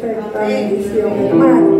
perguntaram se eu.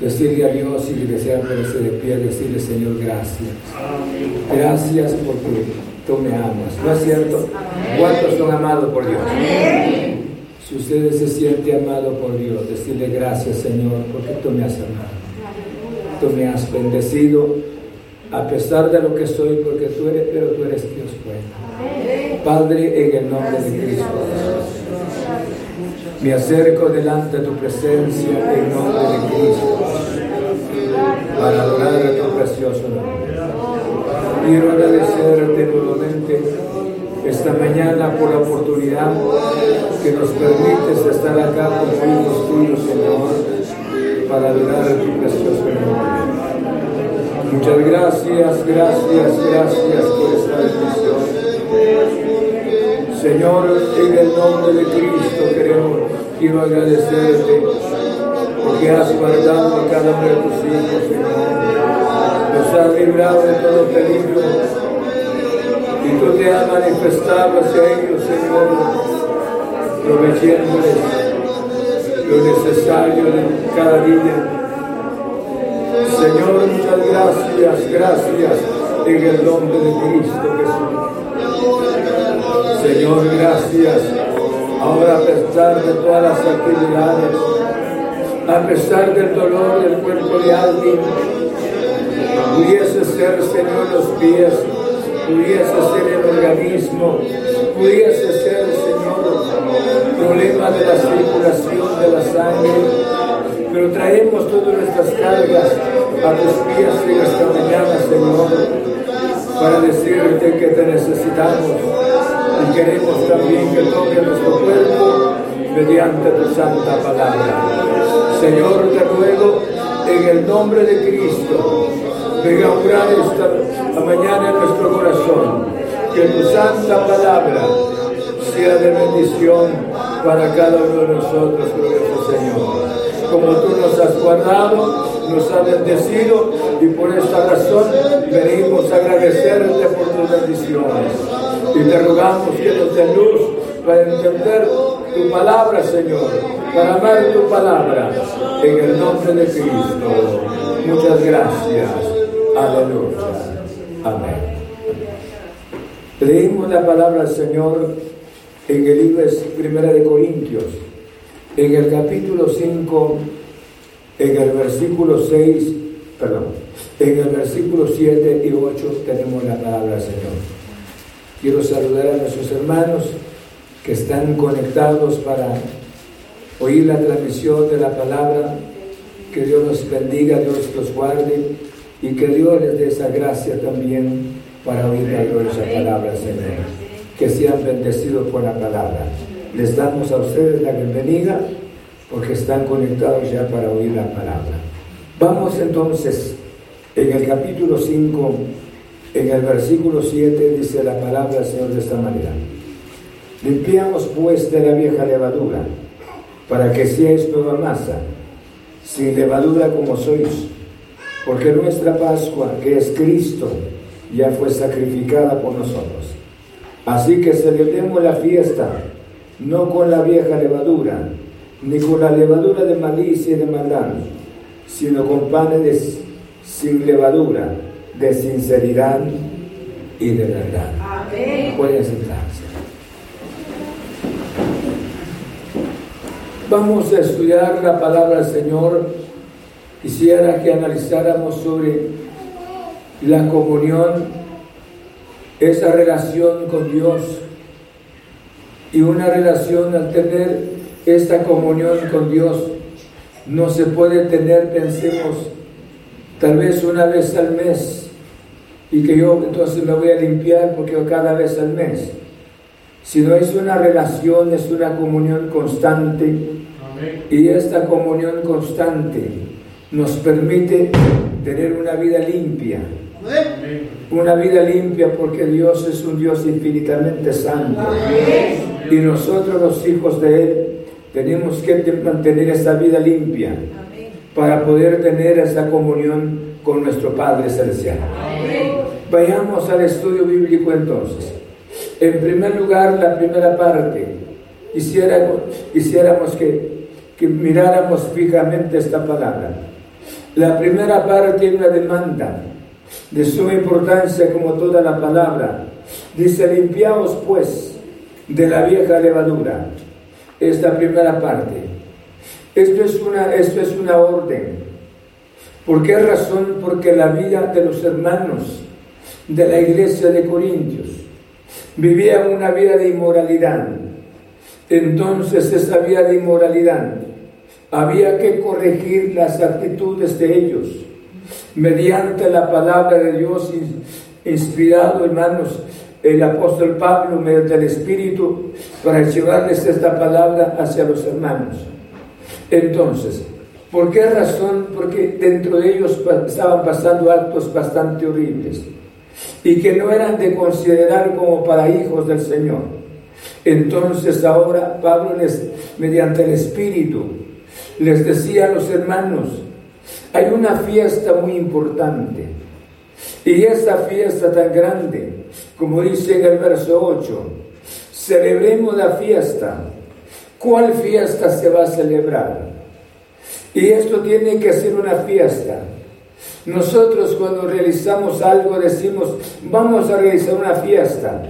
decirle a Dios y desear ponerse de pie, decirle Señor, gracias. Gracias porque tú me amas. ¿No es cierto? ¿Cuántos son amados por Dios? Si ustedes se siente amado por Dios, decirle gracias Señor porque tú me has amado. Tú me has bendecido a pesar de lo que soy, porque tú eres, pero tú eres Dios bueno. Padre, en el nombre de Cristo me acerco delante de tu presencia en nombre de Cristo para adorar a tu precioso nombre. Quiero agradecerte nuevamente esta mañana por la oportunidad que nos permites estar acá con hijos tuyos, Señor, para adorar a tu precioso nombre. Muchas gracias, gracias, gracias por esta bendición. Señor, en el nombre de Cristo queremos, quiero agradecerte porque has guardado a cada uno de tus hijos, Señor. Nos has librado de todo peligro y tú te has manifestado hacia ellos, Señor, proveyéndoles lo necesario de cada día. Señor, muchas gracias, gracias en el nombre de Cristo Jesús. Señor, gracias. Ahora a pesar de todas las actividades, a pesar del dolor del cuerpo de alguien, pudiese ser, Señor, los pies, pudiese ser el organismo, pudiese ser, Señor, problema de la circulación de la sangre, pero traemos todas nuestras cargas a tus pies en esta mañana, Señor, para decirte que te necesitamos queremos también que toque nuestro cuerpo mediante tu santa palabra. Señor, te ruego en el nombre de Cristo, venga a orar esta mañana en nuestro corazón, que tu santa palabra sea de bendición para cada uno de nosotros, glorioso Señor. Como tú nos has guardado, nos has bendecido y por esta razón venimos a agradecerte por tus bendiciones. Y te rogamos que nos dé luz para entender tu palabra, Señor, para amar tu palabra, en el nombre de Cristo. Muchas gracias. Aleluya. Amén. Leímos la palabra del Señor en el libro Primera de Corintios, en el capítulo 5, en el versículo 6, perdón, en el versículo 7 y 8 tenemos la palabra del Señor. Quiero saludar a nuestros hermanos que están conectados para oír la transmisión de la palabra. Que Dios los bendiga, Dios los guarde y que Dios les dé esa gracia también para oír la gloriosa palabra, Señor. Que sean bendecidos por la palabra. Les damos a ustedes la bienvenida porque están conectados ya para oír la palabra. Vamos entonces en el capítulo 5 en el versículo 7 dice la palabra del Señor de esta manera. Limpiamos pues de la vieja levadura, para que seáis nueva masa, sin levadura como sois, porque nuestra Pascua, que es Cristo, ya fue sacrificada por nosotros. Así que celebremos la fiesta, no con la vieja levadura, ni con la levadura de malicia y de maldad, sino con panes sin levadura de sinceridad y de verdad. Amén. Pueden sentarse. Vamos a estudiar la palabra del Señor. Quisiera que analizáramos sobre la comunión, esa relación con Dios. Y una relación al tener esta comunión con Dios no se puede tener, pensemos, tal vez una vez al mes y que yo entonces me voy a limpiar porque yo cada vez al mes. Si no es una relación, es una comunión constante. Y esta comunión constante nos permite tener una vida limpia. Una vida limpia porque Dios es un Dios infinitamente santo. Y nosotros los hijos de Él tenemos que mantener esa vida limpia para poder tener esa comunión con nuestro Padre Celestial. Vayamos al estudio bíblico entonces. En primer lugar, la primera parte. Quisiéramos que, que miráramos fijamente esta palabra. La primera parte tiene una demanda de suma importancia como toda la palabra. Dice, limpiaos pues de la vieja levadura. Esta primera parte. Esto es una, esto es una orden. ¿Por qué razón? Porque la vida de los hermanos de la iglesia de Corintios. Vivían una vida de inmoralidad. Entonces esa vida de inmoralidad había que corregir las actitudes de ellos mediante la palabra de Dios inspirado, hermanos, el apóstol Pablo mediante el Espíritu para llevarles esta palabra hacia los hermanos. Entonces, ¿Por qué razón? Porque dentro de ellos estaban pasando actos bastante horribles y que no eran de considerar como para hijos del Señor. Entonces ahora Pablo les, mediante el Espíritu les decía a los hermanos, hay una fiesta muy importante y esa fiesta tan grande, como dice en el verso 8, celebremos la fiesta. ¿Cuál fiesta se va a celebrar? Y esto tiene que ser una fiesta. Nosotros cuando realizamos algo decimos, vamos a realizar una fiesta,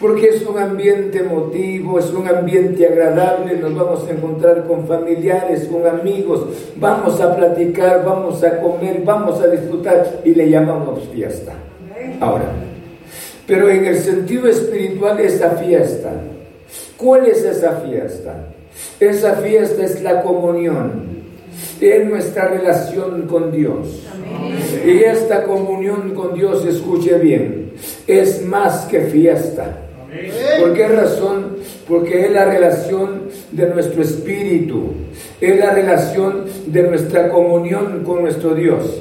porque es un ambiente emotivo, es un ambiente agradable, nos vamos a encontrar con familiares, con amigos, vamos a platicar, vamos a comer, vamos a disfrutar y le llamamos fiesta. Ahora, pero en el sentido espiritual esa fiesta, ¿cuál es esa fiesta? Esa fiesta es la comunión en nuestra relación con Dios. Y esta comunión con Dios, escuche bien, es más que fiesta. ¿Por qué razón? Porque es la relación de nuestro espíritu, es la relación de nuestra comunión con nuestro Dios.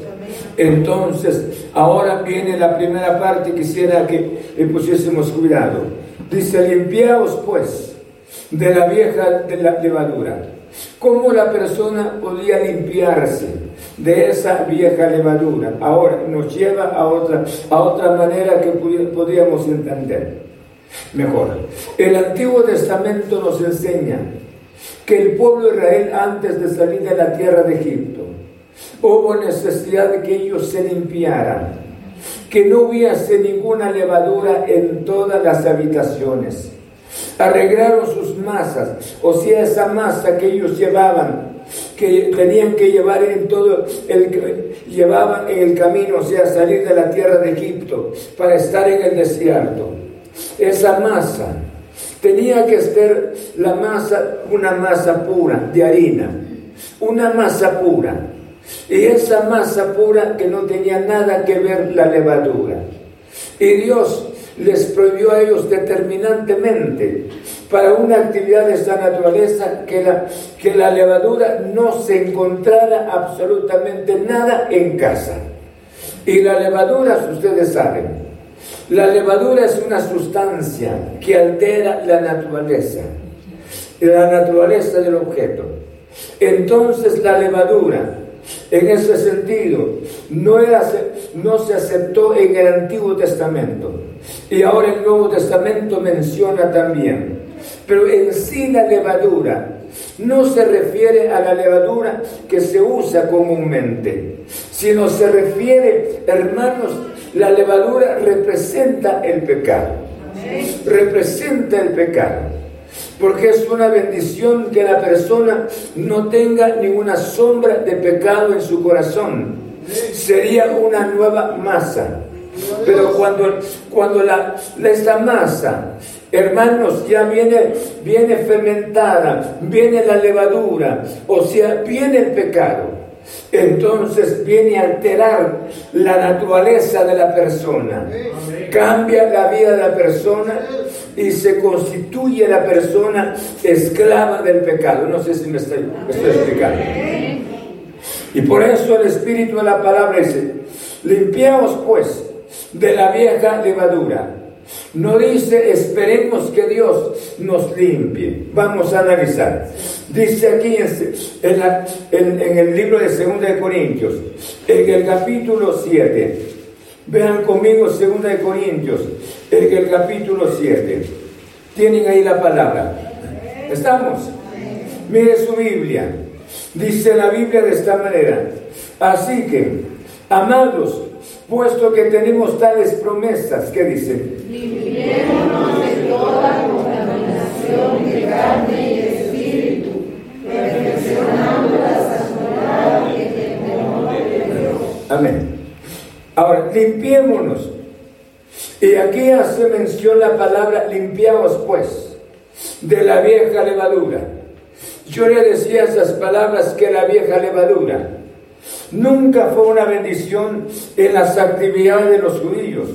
Entonces, ahora viene la primera parte, quisiera que le pusiésemos cuidado. Dice, limpiaos pues de la vieja de la levadura ¿Cómo la persona podía limpiarse de esa vieja levadura? Ahora nos lleva a otra, a otra manera que podríamos entender mejor. El Antiguo Testamento nos enseña que el pueblo de Israel antes de salir de la tierra de Egipto hubo necesidad de que ellos se limpiaran, que no hubiese ninguna levadura en todas las habitaciones arreglaron sus masas, o sea, esa masa que ellos llevaban, que tenían que llevar en todo el llevaban en el camino, o sea, salir de la tierra de Egipto para estar en el desierto. Esa masa tenía que ser la masa, una masa pura de harina, una masa pura. Y esa masa pura que no tenía nada que ver la levadura. Y Dios les prohibió a ellos determinantemente para una actividad de esta naturaleza que la, que la levadura no se encontrara absolutamente nada en casa. Y la levadura, ustedes saben, la levadura es una sustancia que altera la naturaleza, la naturaleza del objeto. Entonces la levadura en ese sentido, no, no se aceptó en el Antiguo Testamento. Y ahora el Nuevo Testamento menciona también. Pero en sí la levadura no se refiere a la levadura que se usa comúnmente, sino se refiere, hermanos, la levadura representa el pecado. Representa el pecado porque es una bendición que la persona no tenga ninguna sombra de pecado en su corazón. Sería una nueva masa. Pero cuando, cuando la, esta masa, hermanos, ya viene, viene fermentada, viene la levadura, o sea, viene el pecado entonces viene a alterar la naturaleza de la persona. Cambia la vida de la persona y se constituye la persona esclava del pecado. No sé si me estoy, explicando. Y por eso el Espíritu de la palabra dice, limpiaos pues de la vieja levadura. No dice, esperemos que Dios nos limpie. Vamos a analizar. Dice aquí en, en el libro de 2 de Corintios, en el capítulo 7, Vean conmigo 2 de Corintios, en el capítulo 7. Tienen ahí la palabra. ¿Estamos? Mire su Biblia. Dice la Biblia de esta manera. Así que, amados, puesto que tenemos tales promesas, ¿qué dice? Limpiémonos de toda contaminación de carne y espíritu, perfeccionando la santidad y el temor de Dios. Amén. Ahora, limpiémonos. Y aquí hace mención la palabra limpiaos pues de la vieja levadura. Yo le decía esas palabras que la vieja levadura nunca fue una bendición en las actividades de los judíos.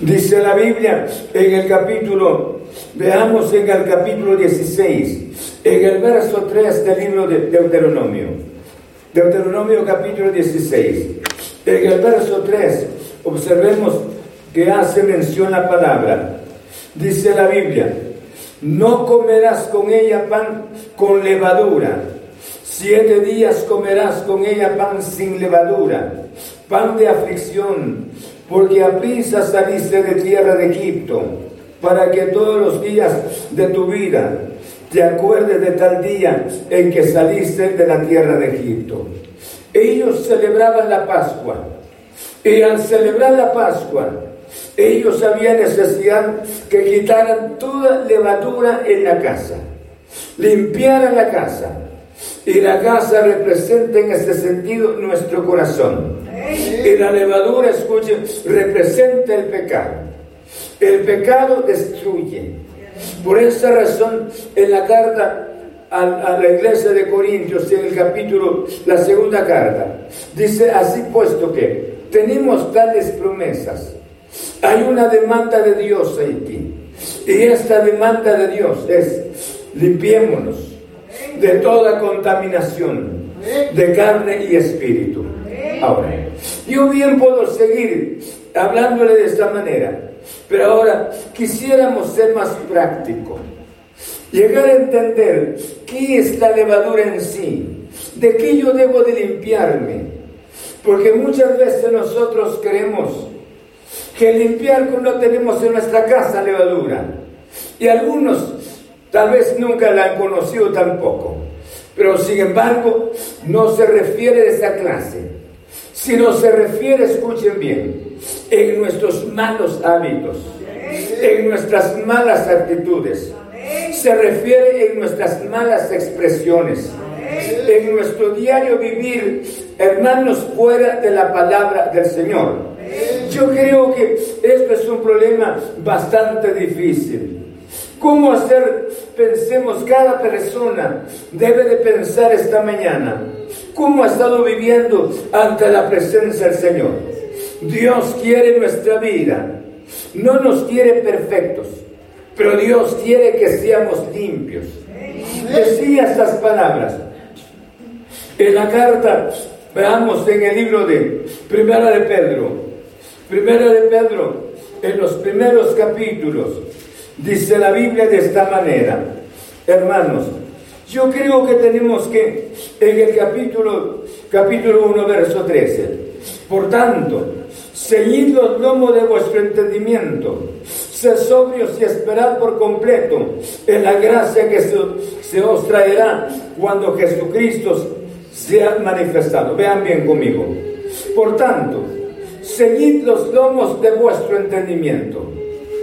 Dice la Biblia en el capítulo, veamos en el capítulo 16, en el verso 3 del libro de Deuteronomio. Deuteronomio capítulo 16. En el verso 3 observemos que hace mención la palabra. Dice la Biblia, no comerás con ella pan con levadura. Siete días comerás con ella pan sin levadura, pan de aflicción, porque a prisa saliste de tierra de Egipto, para que todos los días de tu vida te acuerdes de tal día en que saliste de la tierra de Egipto. Ellos celebraban la Pascua, y al celebrar la Pascua, ellos habían necesidad que quitaran toda levadura en la casa, limpiaran la casa. Y la casa representa en este sentido nuestro corazón. Y la levadura, escuchen, representa el pecado. El pecado destruye. Por esa razón, en la carta a, la iglesia de Corintios, en el capítulo, la segunda carta, dice así puesto que tenemos tales promesas. Hay una demanda de Dios ti. Y esta demanda de Dios es limpiémonos de toda contaminación de carne y espíritu. Ahora, yo bien puedo seguir hablándole de esta manera, pero ahora quisiéramos ser más prácticos. Llegar a entender qué es la levadura en sí, de qué yo debo de limpiarme. Porque muchas veces nosotros creemos que limpiar no tenemos en nuestra casa levadura. Y algunos tal vez nunca la han conocido tampoco. Pero sin embargo, no se refiere a esa clase, sino se refiere, escuchen bien, en nuestros malos hábitos, en nuestras malas actitudes, se refiere en nuestras malas expresiones, en nuestro diario vivir, hermanos, fuera de la palabra del Señor. Yo creo que esto es un problema bastante difícil. ¿Cómo hacer? Pensemos, cada persona debe de pensar esta mañana, ¿cómo ha estado viviendo ante la presencia del Señor? Dios quiere nuestra vida, no nos quiere perfectos, pero Dios quiere que seamos limpios. Decía estas palabras. En la carta, veamos en el libro de Primera de Pedro, Primera de Pedro, en los primeros capítulos, dice la Biblia de esta manera, hermanos, yo creo que tenemos que, en el capítulo, capítulo 1, verso 13, por tanto, ceñid los lomos de vuestro entendimiento, sed sobrios y esperad por completo en la gracia que se, os traerá cuando Jesucristo sea manifestado. Vean bien conmigo. Por tanto, seguid los lomos de vuestro entendimiento.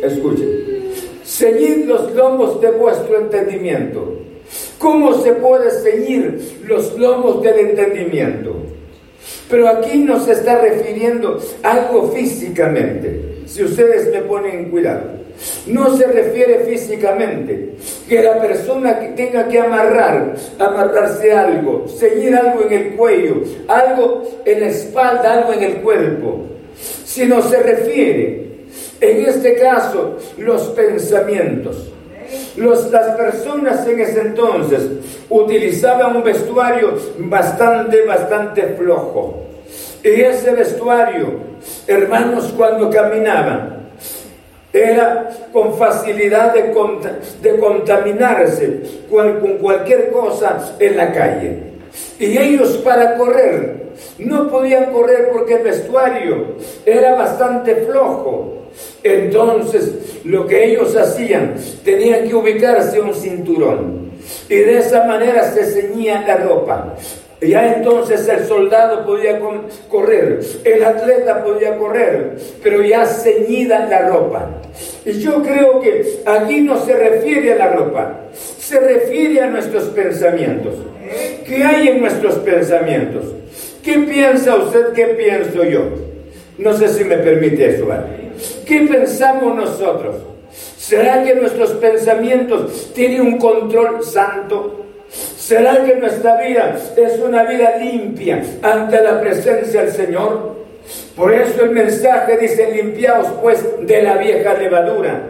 Escuchen. Seguid los lomos de vuestro entendimiento. ¿Cómo se puede seguir los lomos del entendimiento? Pero aquí no se está refiriendo algo físicamente. Si ustedes me ponen cuidado. No se refiere físicamente, que la persona tenga que amarrar, amarrarse algo, ceñir algo en el cuello, algo en la espalda, algo en el cuerpo, sino se refiere, en este caso, los pensamientos. las personas en ese entonces utilizaban un vestuario bastante, bastante flojo. Y ese vestuario, hermanos, cuando caminaban, era con facilidad de, de contaminarse con, con cualquier cosa en la calle. Y ellos para correr no podían correr porque el vestuario era bastante flojo. Entonces lo que ellos hacían, tenían que ubicarse un cinturón. Y de esa manera se ceñía la ropa. Ya entonces el soldado podía correr, el atleta podía correr, pero ya ceñida la ropa. Y yo creo que aquí no se refiere a la ropa, se refiere a nuestros pensamientos. ¿Qué hay en nuestros pensamientos? ¿Qué piensa usted? ¿Qué pienso yo? No sé si me permite eso. ¿Qué pensamos nosotros? ¿Será que nuestros pensamientos tienen un control santo? ¿Será que nuestra vida es una vida limpia ante la presencia del Señor? Por eso el mensaje dice, limpiaos pues de la vieja levadura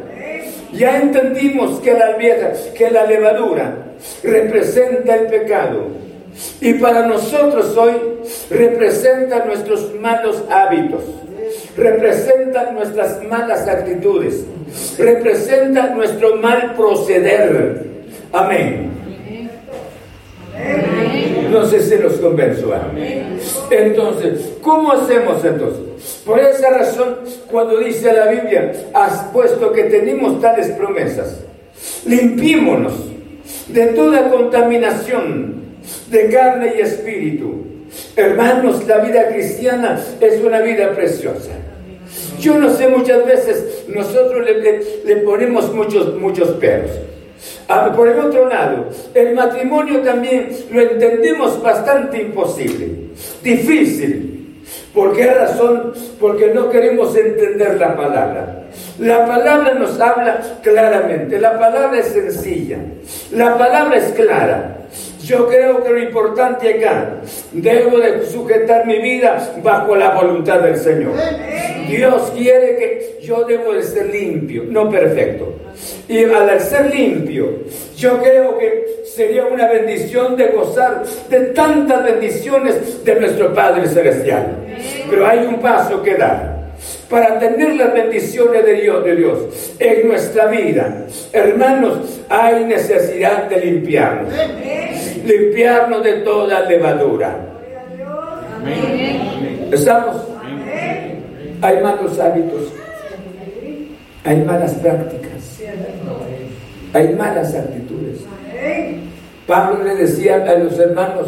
Ya entendimos que la vieja, que la levadura representa el pecado. Y para nosotros hoy representa nuestros malos hábitos, representa nuestras malas actitudes, representa nuestro mal proceder. Amén. No sé si los convenzo. Entonces, ¿cómo hacemos entonces? Por esa razón, cuando dice la Biblia, has puesto que tenemos tales promesas, limpiémonos de toda contaminación de carne y espíritu. Hermanos, la vida cristiana es una vida preciosa. Yo no sé, muchas veces nosotros le, ponemos muchos, muchos peros. Ah, por el otro lado, el matrimonio también lo entendemos bastante imposible, difícil. ¿Por qué razón? Porque no queremos entender la palabra. La palabra nos habla claramente, la palabra es sencilla, la palabra es clara. Yo creo que lo importante acá, debo de sujetar mi vida bajo la voluntad del Señor. Dios quiere que yo debo de ser limpio, no perfecto. Y al ser limpio, yo creo que sería una bendición de gozar de tantas bendiciones de nuestro Padre Celestial. Pero hay un paso que dar para tener las bendiciones de Dios, de Dios en nuestra vida. Hermanos, hay necesidad de limpiarnos. Limpiarnos de toda levadura. ¿Estamos? Hay malos hábitos. Hay malas prácticas. Hay malas actitudes. Pablo le decía a los hermanos,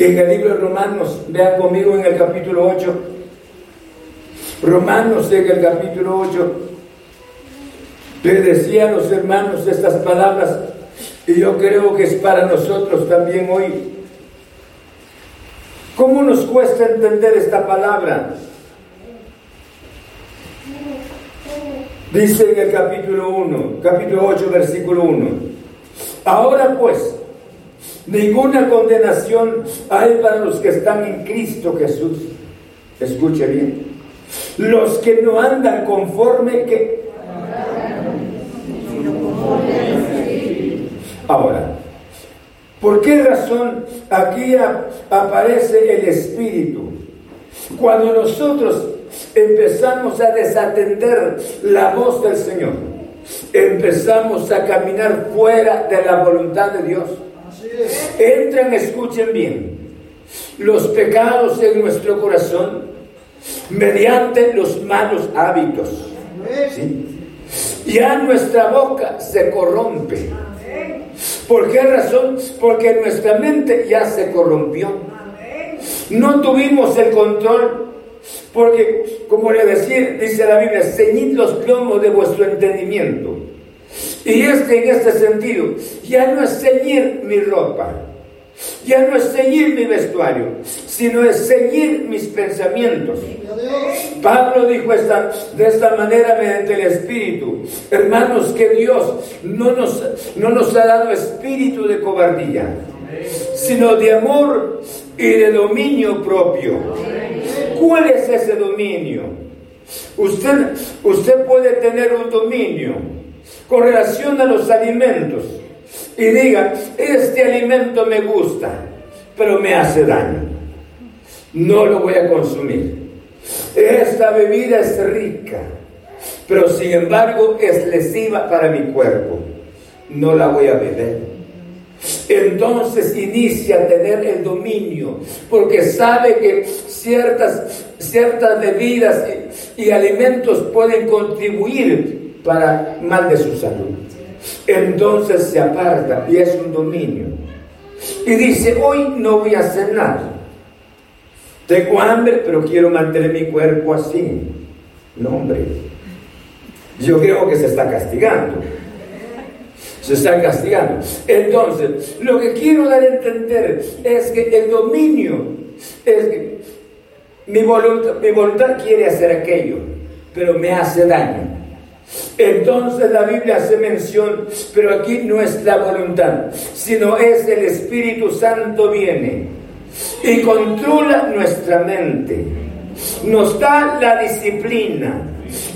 En el libro de Romanos, vean conmigo en el capítulo 8. Romanos en el capítulo 8. Le decía a los hermanos estas palabras y yo creo que es para nosotros también hoy. ¿Cómo nos cuesta entender esta palabra? Dice en el capítulo 1, capítulo 8, versículo 1. Ahora pues, Ninguna condenación hay para los que están en Cristo Jesús. Escuche bien. Los que no andan conforme que... Ahora, ¿por qué razón aquí aparece el Espíritu? Cuando nosotros empezamos a desatender la voz del Señor, empezamos a caminar fuera de la voluntad de Dios Entren, escuchen bien. Los pecados en nuestro corazón mediante los malos hábitos. Ya nuestra boca se corrompe. ¿Por qué razón? Porque nuestra mente ya se corrompió. No tuvimos el control. Porque, como le decía, dice la Biblia, ceñid los plomos de vuestro entendimiento. Y es que en este sentido, ya no es ceñir mi ropa, ya no es ceñir mi vestuario, sino es ceñir mis pensamientos. Pablo dijo esta, de esta manera mediante el Espíritu. Hermanos, que Dios no nos, no nos ha dado espíritu de cobardía, sino de amor y de dominio propio. ¿Cuál es ese dominio? Usted, usted puede tener un dominio con relación a los alimentos y diga, este alimento me gusta, pero me hace daño. No lo voy a consumir. Esta bebida es rica, pero sin embargo es lesiva para mi cuerpo. No la voy a beber. Entonces inicia a tener el dominio, porque sabe que ciertas, ciertas bebidas y, y alimentos pueden contribuir para mal de su salud. Entonces se aparta y es un dominio. Y dice, hoy no voy a hacer nada. Tengo hambre, pero quiero mantener mi cuerpo así. No, hombre. Yo creo que se está castigando. Se está castigando. Entonces, lo que quiero dar a entender es que el dominio es que mi voluntad, mi voluntad quiere hacer aquello, pero me hace daño. Entonces la Biblia hace mención, pero aquí no es la voluntad, sino es el Espíritu Santo viene y controla nuestra mente. Nos da la disciplina,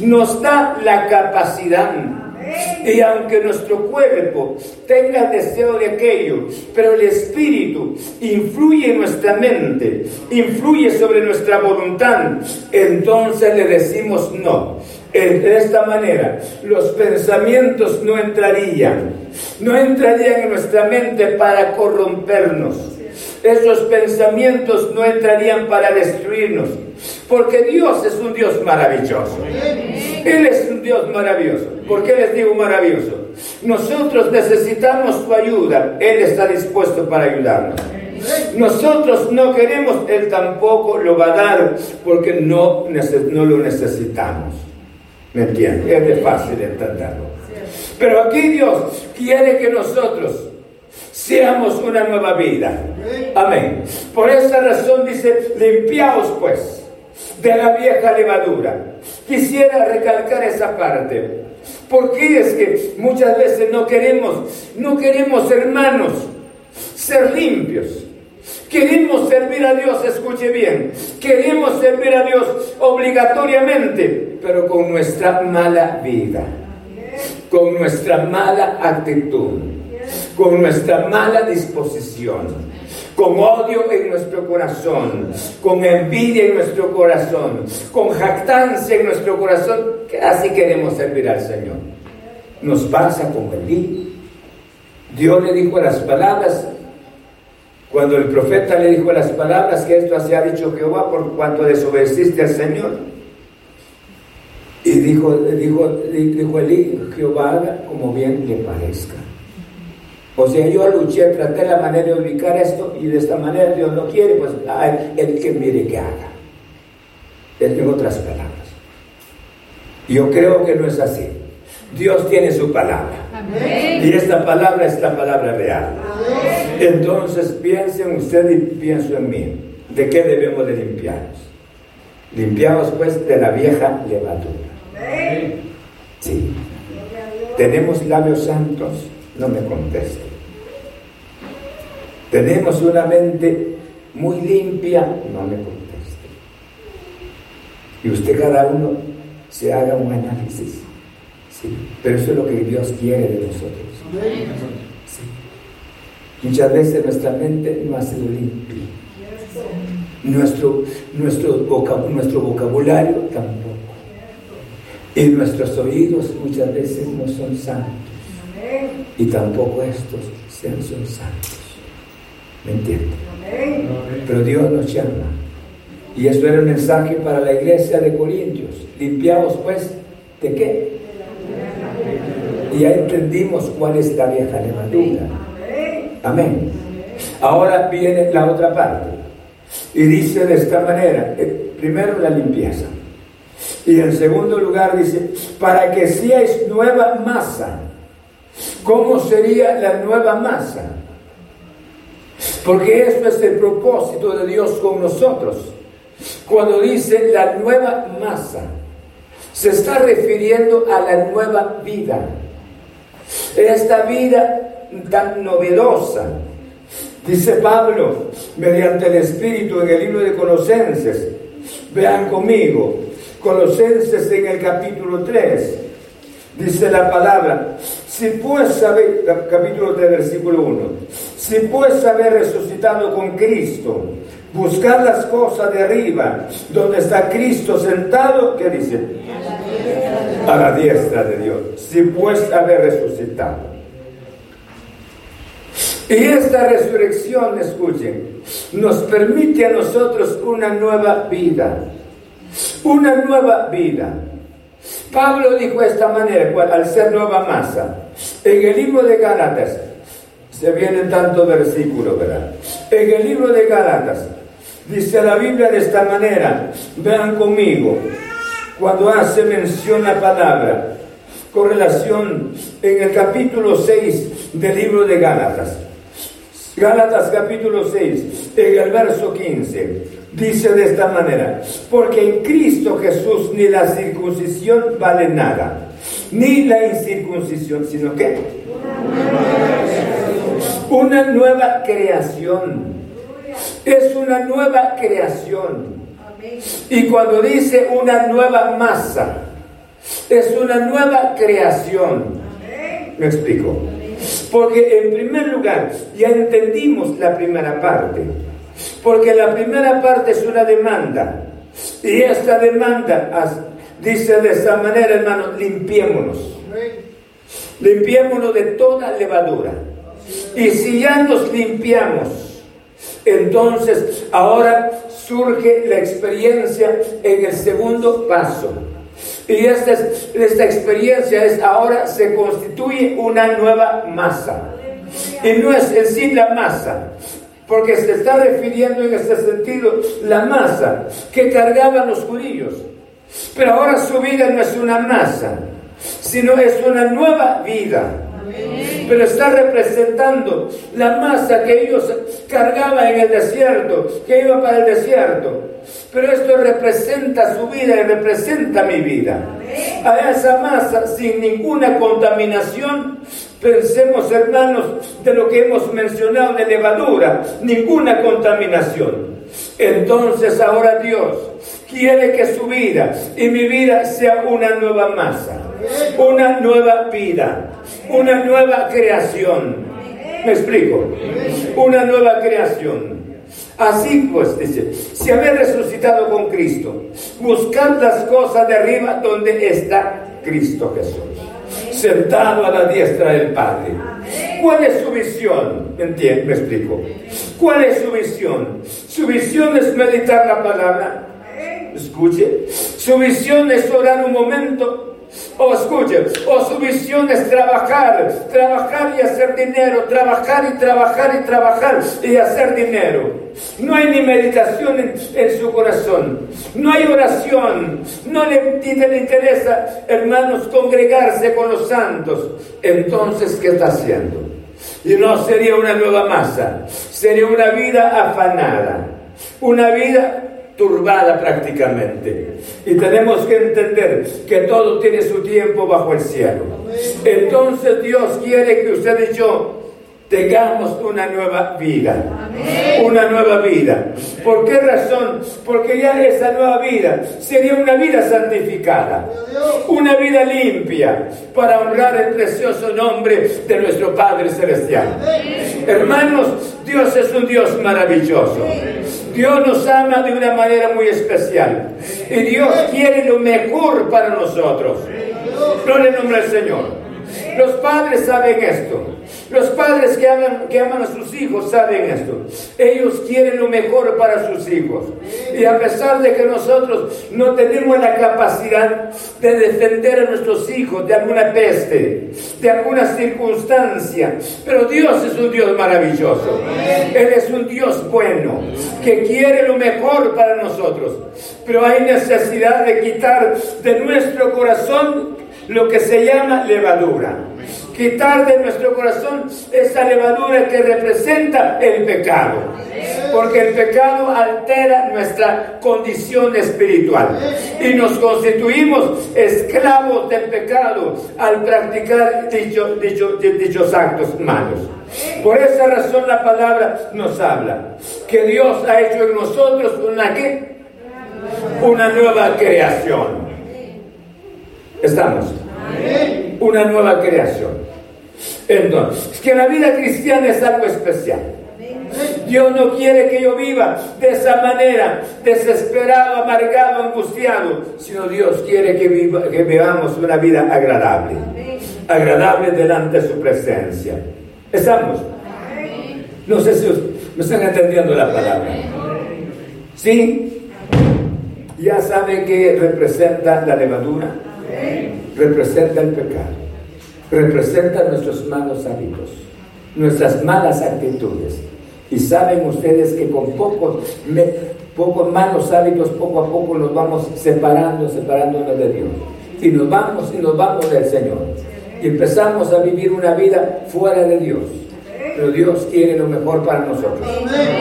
Nos da la capacidad y aunque nuestro cuerpo tenga el deseo de aquello, pero el espíritu influye en nuestra mente, influye sobre nuestra voluntad, entonces le decimos no. De esta manera, los pensamientos no entrarían, no entrarían en nuestra mente para corrompernos. Esos pensamientos no entrarían para destruirnos, porque Dios es un Dios maravilloso. Él es un Dios maravilloso. ¿Por qué les digo maravilloso? Nosotros necesitamos su ayuda. Él está dispuesto para ayudarnos. Nosotros no queremos, Él tampoco lo va a dar porque no, no lo necesitamos. ¿Me entiendes? Es de fácil entenderlo. Pero aquí Dios quiere que nosotros seamos una nueva vida. Amén. Por esa razón dice, limpiaos pues de la vieja levadura. Quisiera recalcar esa parte. Porque es que muchas veces no queremos, no queremos hermanos ser limpios. Queremos servir a Dios, escuche bien. Queremos servir a Dios obligatoriamente, pero con nuestra mala vida, con nuestra mala actitud, con nuestra mala disposición con odio en nuestro corazón, con envidia en nuestro corazón, con jactancia en nuestro corazón, que así queremos servir al Señor. Nos pasa con Elí. Dios le dijo las palabras, cuando el profeta le dijo las palabras que esto así ha dicho Jehová por cuanto desobedeciste al Señor. Y dijo, dijo, dijo Elí, Jehová como bien le parezca. O sea, yo luché, traté la manera de ubicar esto y de esta manera Dios no quiere, pues hay el que mire que haga. En otras palabras. Yo creo que no es así. Dios tiene su palabra. Y esta palabra es la palabra real. Entonces piensen usted y pienso en mí. ¿De qué debemos de limpiarnos? Limpiamos pues de la vieja levadura. Sí. Tenemos labios santos no me conteste. Tenemos una mente muy limpia, no me conteste. Y usted cada uno se haga un análisis. ¿sí? Pero eso es lo que Dios quiere de nosotros. Muchas veces nuestra mente no ha sido limpia. Nuestro, nuestro, nuestro vocabulario tampoco. Y nuestros oídos muchas veces no son santos y tampoco estos sean son santos. ¿Me entienden? Pero Dios nos llama. Y eso era un mensaje para la iglesia de Corintios. Limpiamos pues de qué? Y ya entendimos cuál es la vieja levadura. Amén. Ahora viene la otra parte. Y dice de esta manera, eh, primero la limpieza. Y en segundo lugar dice, para que seáis nueva masa ¿Cómo sería la nueva masa? Porque eso es el propósito de Dios con nosotros. Cuando dice la nueva masa, se está refiriendo a la nueva vida. Esta vida tan novedosa, dice Pablo, mediante el Espíritu en el libro de Colosenses. Vean conmigo, Colosenses en el capítulo 3, dice la palabra, si pues haber, capítulo 3, versículo 1, si pues haber resucitado con Cristo, buscar las cosas de arriba, donde está Cristo sentado, ¿qué dice? A la diestra de Dios. Si pues haber resucitado. Y esta resurrección, escuchen, nos permite a nosotros una nueva vida. Una nueva vida. Pablo dijo de esta manera, al ser nueva masa, en el libro de Gálatas, se vienen tantos versículos, ¿verdad? En el libro de Gálatas, dice la Biblia de esta manera, vean conmigo, cuando hace mención la palabra, con relación en el capítulo 6 del libro de Gálatas. Gálatas capítulo 6, en el verso 15. Dice de esta manera, porque en Cristo Jesús ni la circuncisión vale nada, ni la incircuncisión, sino que una nueva creación. Es una nueva creación. Y cuando dice una nueva masa, es una nueva creación. Me explico. Porque en primer lugar, ya entendimos la primera parte. Porque la primera parte es una demanda. Y esta demanda dice de esta manera, hermanos, limpiémonos. Limpiémonos de toda levadura. Y si ya nos limpiamos, entonces ahora surge la experiencia en el segundo paso. Y esta, esta experiencia es ahora se constituye una nueva masa. Y no es en sí la masa, porque se está refiriendo en este sentido la masa que cargaban los judíos. Pero ahora su vida no es una masa, sino es una nueva vida. Pero está representando la masa que ellos cargaban en el desierto, que iba para el desierto. Pero esto representa su vida y representa mi vida. A esa masa sin ninguna contaminación, pensemos hermanos de lo que hemos mencionado de levadura, ninguna contaminación. Entonces ahora Dios quiere que su vida y mi vida sea una nueva masa, una nueva vida, una nueva creación. ¿Me explico? Una nueva creación. Así pues, dice, si habéis resucitado con Cristo, buscad las cosas de arriba donde está Cristo Jesús, sentado a la diestra del Padre. ¿Cuál es su visión? ¿Me explico? ¿Cuál es su visión? Su visión es meditar la palabra. Escuche. Su visión es orar un momento o escuche, o su visión es trabajar, trabajar y hacer dinero, trabajar y trabajar y trabajar y hacer dinero. No hay ni meditación en, su corazón, no hay oración, no le, le interesa, hermanos, congregarse con los santos. Entonces, ¿qué está haciendo? Y no sería una nueva masa, sería una vida afanada, una vida turbada prácticamente. Y tenemos que entender que todo tiene su tiempo bajo el cielo. Entonces Dios quiere que usted y yo tengamos una nueva vida. Una nueva vida. ¿Por qué razón? Porque ya esa nueva vida sería una vida santificada. Una vida limpia para honrar el precioso nombre de nuestro Padre Celestial. Hermanos, Dios es un Dios maravilloso. Dios nos ama de una manera muy especial. Y Dios quiere lo mejor para nosotros. No le nombre al Señor. Los padres saben esto. Los padres que aman, que aman a sus hijos saben esto. Ellos quieren lo mejor para sus hijos. Y a pesar de que nosotros no tenemos la capacidad de defender a nuestros hijos de alguna peste, de alguna circunstancia, pero Dios es un Dios maravilloso. Él es un Dios bueno, que quiere lo mejor para nosotros. Pero hay necesidad de quitar de nuestro corazón lo que se llama levadura. Quitar de nuestro corazón esa levadura que representa el pecado. Porque el pecado altera nuestra condición espiritual. Y nos constituimos esclavos del pecado al practicar dichos actos malos. Por esa razón la palabra nos habla que Dios ha hecho en nosotros una ¿qué? Una nueva creación. Estamos. Una nueva creación. Entonces, que la vida cristiana es algo especial. Dios no quiere que yo viva de esa manera, desesperado, amargado, angustiado, sino Dios quiere que, viva, que vivamos una vida agradable, agradable delante de su presencia. ¿Estamos? No sé si me están entendiendo la palabra. ¿Sí? Ya sabe que representa la levadura representa el pecado, representa nuestros malos hábitos, nuestras malas actitudes. Y saben ustedes que con pocos, malos hábitos, poco a poco nos vamos separando, separándonos de Dios. Y nos vamos y nos vamos del Señor. Y empezamos a vivir una vida fuera de Dios pero Dios quiere lo mejor para nosotros.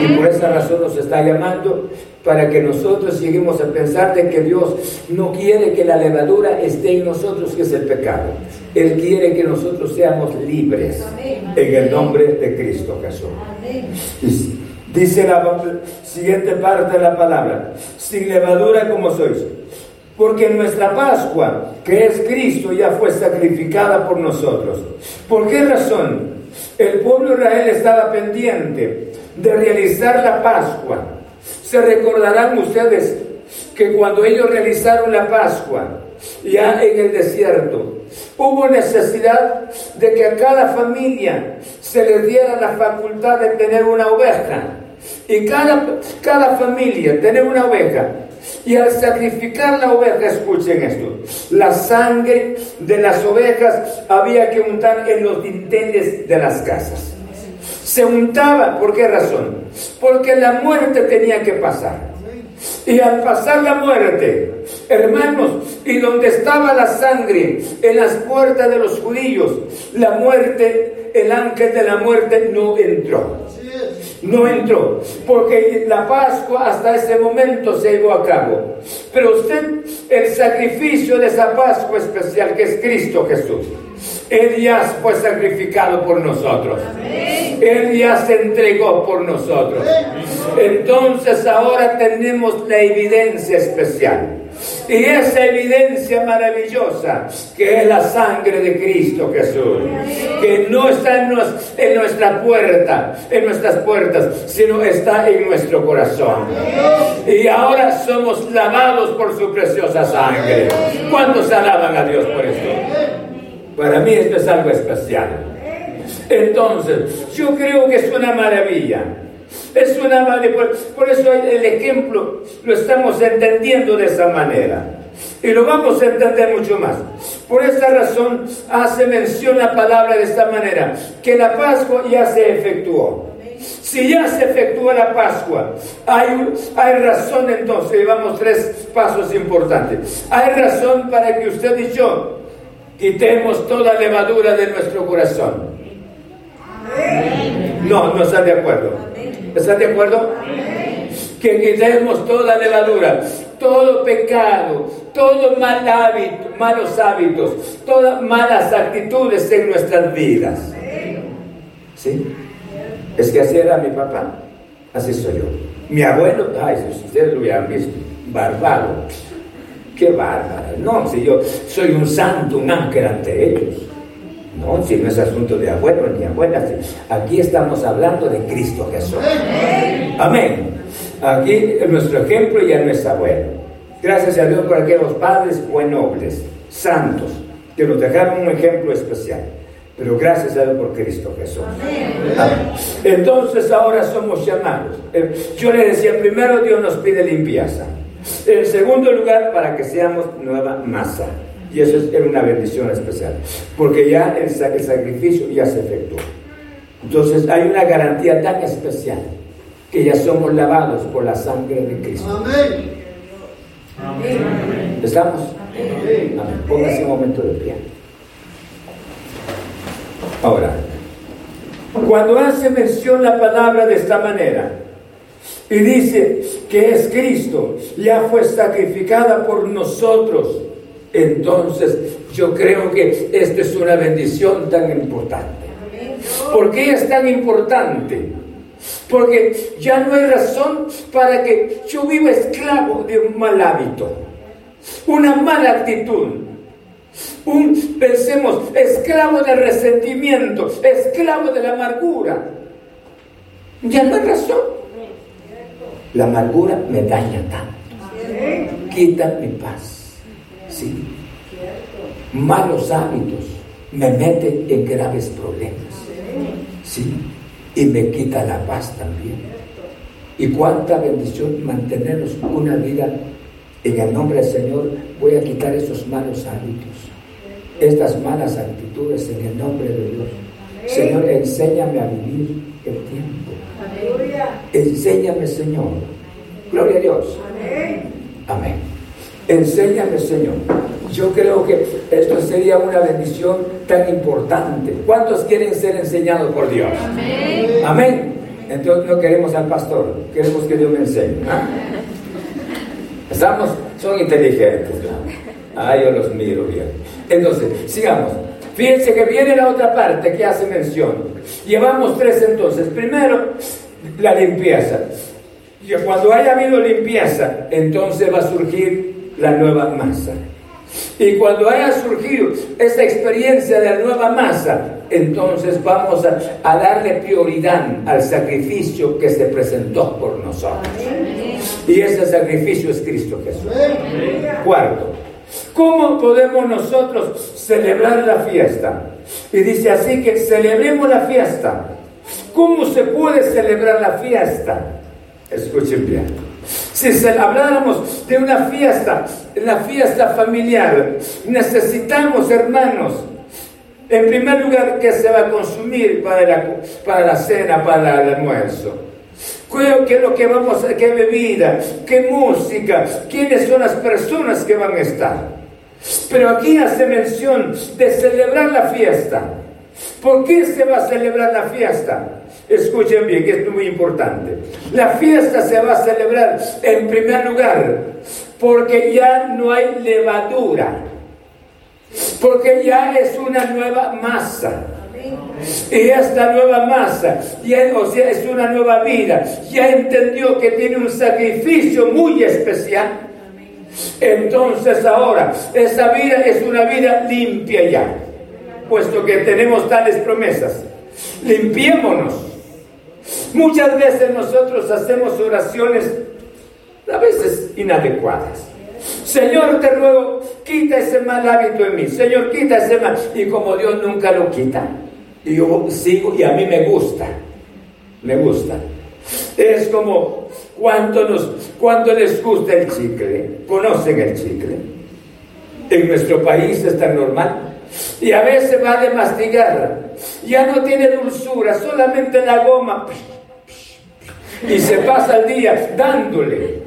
Y por esa razón nos está llamando para que nosotros lleguemos a pensar de que Dios no quiere que la levadura esté en nosotros, que es el pecado. Él quiere que nosotros seamos libres en el nombre de Cristo Jesús. Dice la siguiente parte de la palabra, sin levadura como sois, porque nuestra Pascua, que es Cristo, ya fue sacrificada por nosotros. ¿Por qué razón? El pueblo de Israel estaba pendiente de realizar la Pascua. Se recordarán ustedes que cuando ellos realizaron la Pascua, ya en el desierto, hubo necesidad de que a cada familia se les diera la facultad de tener una oveja. Y cada, cada familia tener una oveja y al sacrificar la oveja, escuchen esto, la sangre de las ovejas había que untar en los dinteles de las casas. Se untaba, ¿por qué razón? Porque la muerte tenía que pasar. Y al pasar la muerte, hermanos, y donde estaba la sangre, en las puertas de los judíos, la muerte, el ángel de la muerte no entró no entró, porque la Pascua hasta ese momento se llevó a cabo. Pero usted, el sacrificio de esa Pascua especial que es Cristo Jesús, Él ya fue sacrificado por nosotros. Él ya se entregó por nosotros. Entonces ahora tenemos la evidencia especial. Y esa evidencia maravillosa que es la sangre de Cristo Jesús, que no está en, nuestra puerta, en nuestras puertas, sino está en nuestro corazón. Y ahora somos lavados por su preciosa sangre. ¿Cuántos alaban a Dios por esto? Para mí esto es algo especial. Entonces, yo creo que es una maravilla es una por eso el ejemplo lo estamos entendiendo de esa manera. Y lo vamos a entender mucho más. Por esta razón hace mención la palabra de esta manera, que la Pascua ya se efectuó. Si ya se efectuó la Pascua, hay, hay razón entonces, llevamos tres pasos importantes. Hay razón para que usted y yo quitemos toda levadura de nuestro corazón. No, no están de acuerdo. ¿Están de acuerdo? Que quitemos toda levadura, todo pecado, todo mal hábito, malos hábitos, todas malas actitudes en nuestras vidas. ¿Sí? Es que así era mi papá, así soy yo. Mi abuelo, ay, si ustedes lo hubieran visto, bárbaro. Qué bárbaro. No, si yo soy un santo, un ángel ante ellos. No, si no es asunto de abuelo ni abuela. Aquí estamos hablando de Cristo Jesús. Amén. Aquí nuestro ejemplo ya no es abuelo. Gracias a Dios por aquellos padres buen nobles, santos, que nos dejaron un ejemplo especial. Pero gracias a Dios por Cristo Jesús. Amén. Entonces ahora somos llamados. Eh, yo le decía, primero Dios nos pide limpieza. En segundo lugar, para que seamos nueva masa. Y eso es, una bendición especial, porque ya el, sacrificio ya se efectuó. Entonces hay una garantía tan especial que ya somos lavados por la sangre de Cristo. Amén. ¿Estamos? Amén. Póngase un momento de pie. Ahora, cuando hace mención la palabra de esta manera y dice que es Cristo, ya fue sacrificada por nosotros entonces, yo creo que esta es una bendición tan importante. ¿Por qué es tan importante? Porque ya no hay razón para que yo viva esclavo de un mal hábito, una mala actitud. Un, pensemos, esclavo del resentimiento, esclavo de la amargura. Ya no hay razón. La amargura me daña tanto. Quita mi paz. ¿sí? Malos hábitos me meten en graves problemas, ¿sí? Y me quita la paz también. Y cuánta bendición mantenernos una vida en el nombre del Señor. Voy a quitar esos malos hábitos, estas malas actitudes en el nombre de Dios. Señor, enséñame a vivir el tiempo. Enséñame, Señor. Gloria a Dios. Amén. Enséñame, Señor. Yo creo que esto sería una bendición tan importante. ¿Cuántos quieren ser enseñados por Dios? Amén. Entonces no queremos al pastor, queremos que Dios me enseñe. Estamos, son inteligentes. Ah, yo los miro bien. Entonces, sigamos. Fíjense que viene la otra parte que hace mención. Llevamos tres entonces. Primero, la limpieza. Y cuando haya habido limpieza, entonces va a surgir la nueva masa. Y cuando haya surgido esa experiencia de la nueva masa, entonces vamos a, darle prioridad al sacrificio que se presentó por nosotros. Y ese sacrificio es Cristo Jesús. Cuarto, ¿cómo podemos nosotros celebrar la fiesta? Y dice así que celebremos la fiesta. ¿Cómo se puede celebrar la fiesta? Escuchen bien. Si habláramos de una fiesta, una fiesta familiar, necesitamos, hermanos, en primer lugar, ¿qué se va a consumir para la, para la cena, para el almuerzo? ¿Qué es lo que vamos qué bebida, qué música, quiénes son las personas que van a estar? Pero aquí hace mención de celebrar la fiesta. ¿Por qué se va a celebrar la fiesta? Escuchen bien, que es muy importante. La fiesta se va a celebrar en primer lugar porque ya no hay levadura, porque ya es una nueva masa. Y esta nueva masa, ya, o sea, es una nueva vida, ya entendió que tiene un sacrificio muy especial. Entonces ahora, esa vida es una vida limpia ya, puesto que tenemos tales promesas. Limpiémonos Muchas veces nosotros hacemos oraciones a veces inadecuadas. Señor, te ruego, quita ese mal hábito en mí. Señor, quita ese mal. Y como Dios nunca lo quita, yo sigo y a mí me gusta. Me gusta. Es como cuando, nos, cuando les gusta el chicle. ¿Conocen el chicle? En nuestro país es tan normal. Y a veces va de mastigar. Ya no tiene dulzura, solamente la goma y se pasa el día dándole.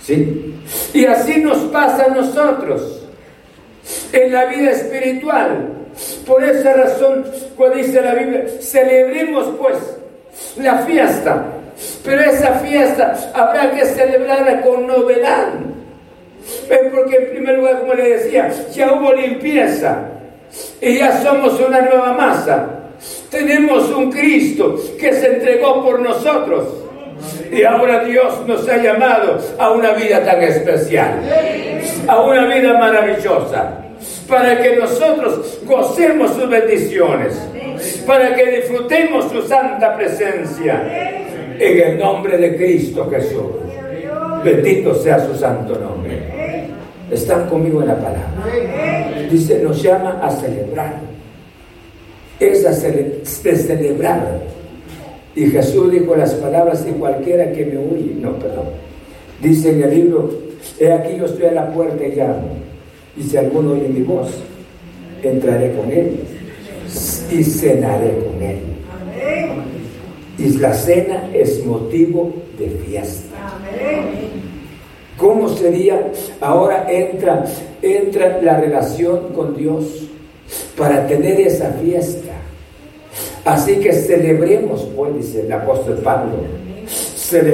¿Sí? Y así nos pasa a nosotros en la vida espiritual. Por esa razón, cuando dice la Biblia, celebremos pues la fiesta. Pero esa fiesta habrá que celebrarla con novedad. Porque en primer lugar, como le decía, ya hubo limpieza y ya somos una nueva masa. Tenemos un Cristo que se entregó por nosotros. Y ahora Dios nos ha llamado a una vida tan especial, a una vida maravillosa, para que nosotros gocemos sus bendiciones, para que disfrutemos su santa presencia. En el nombre de Cristo Jesús. Bendito sea su santo nombre. Están conmigo en la palabra. Dice, nos llama a celebrar es de celebrar. Y Jesús dijo las palabras de cualquiera que me huye. No, perdón. Dice en el libro, he aquí yo estoy a la puerta y llamo. Y si alguno oye mi voz, entraré con él y cenaré con él. Y la cena es motivo de fiesta. ¿Cómo sería? Ahora entra, entra la relación con Dios para tener esa fiesta. Así que celebremos, pues, dice el apóstol Pablo.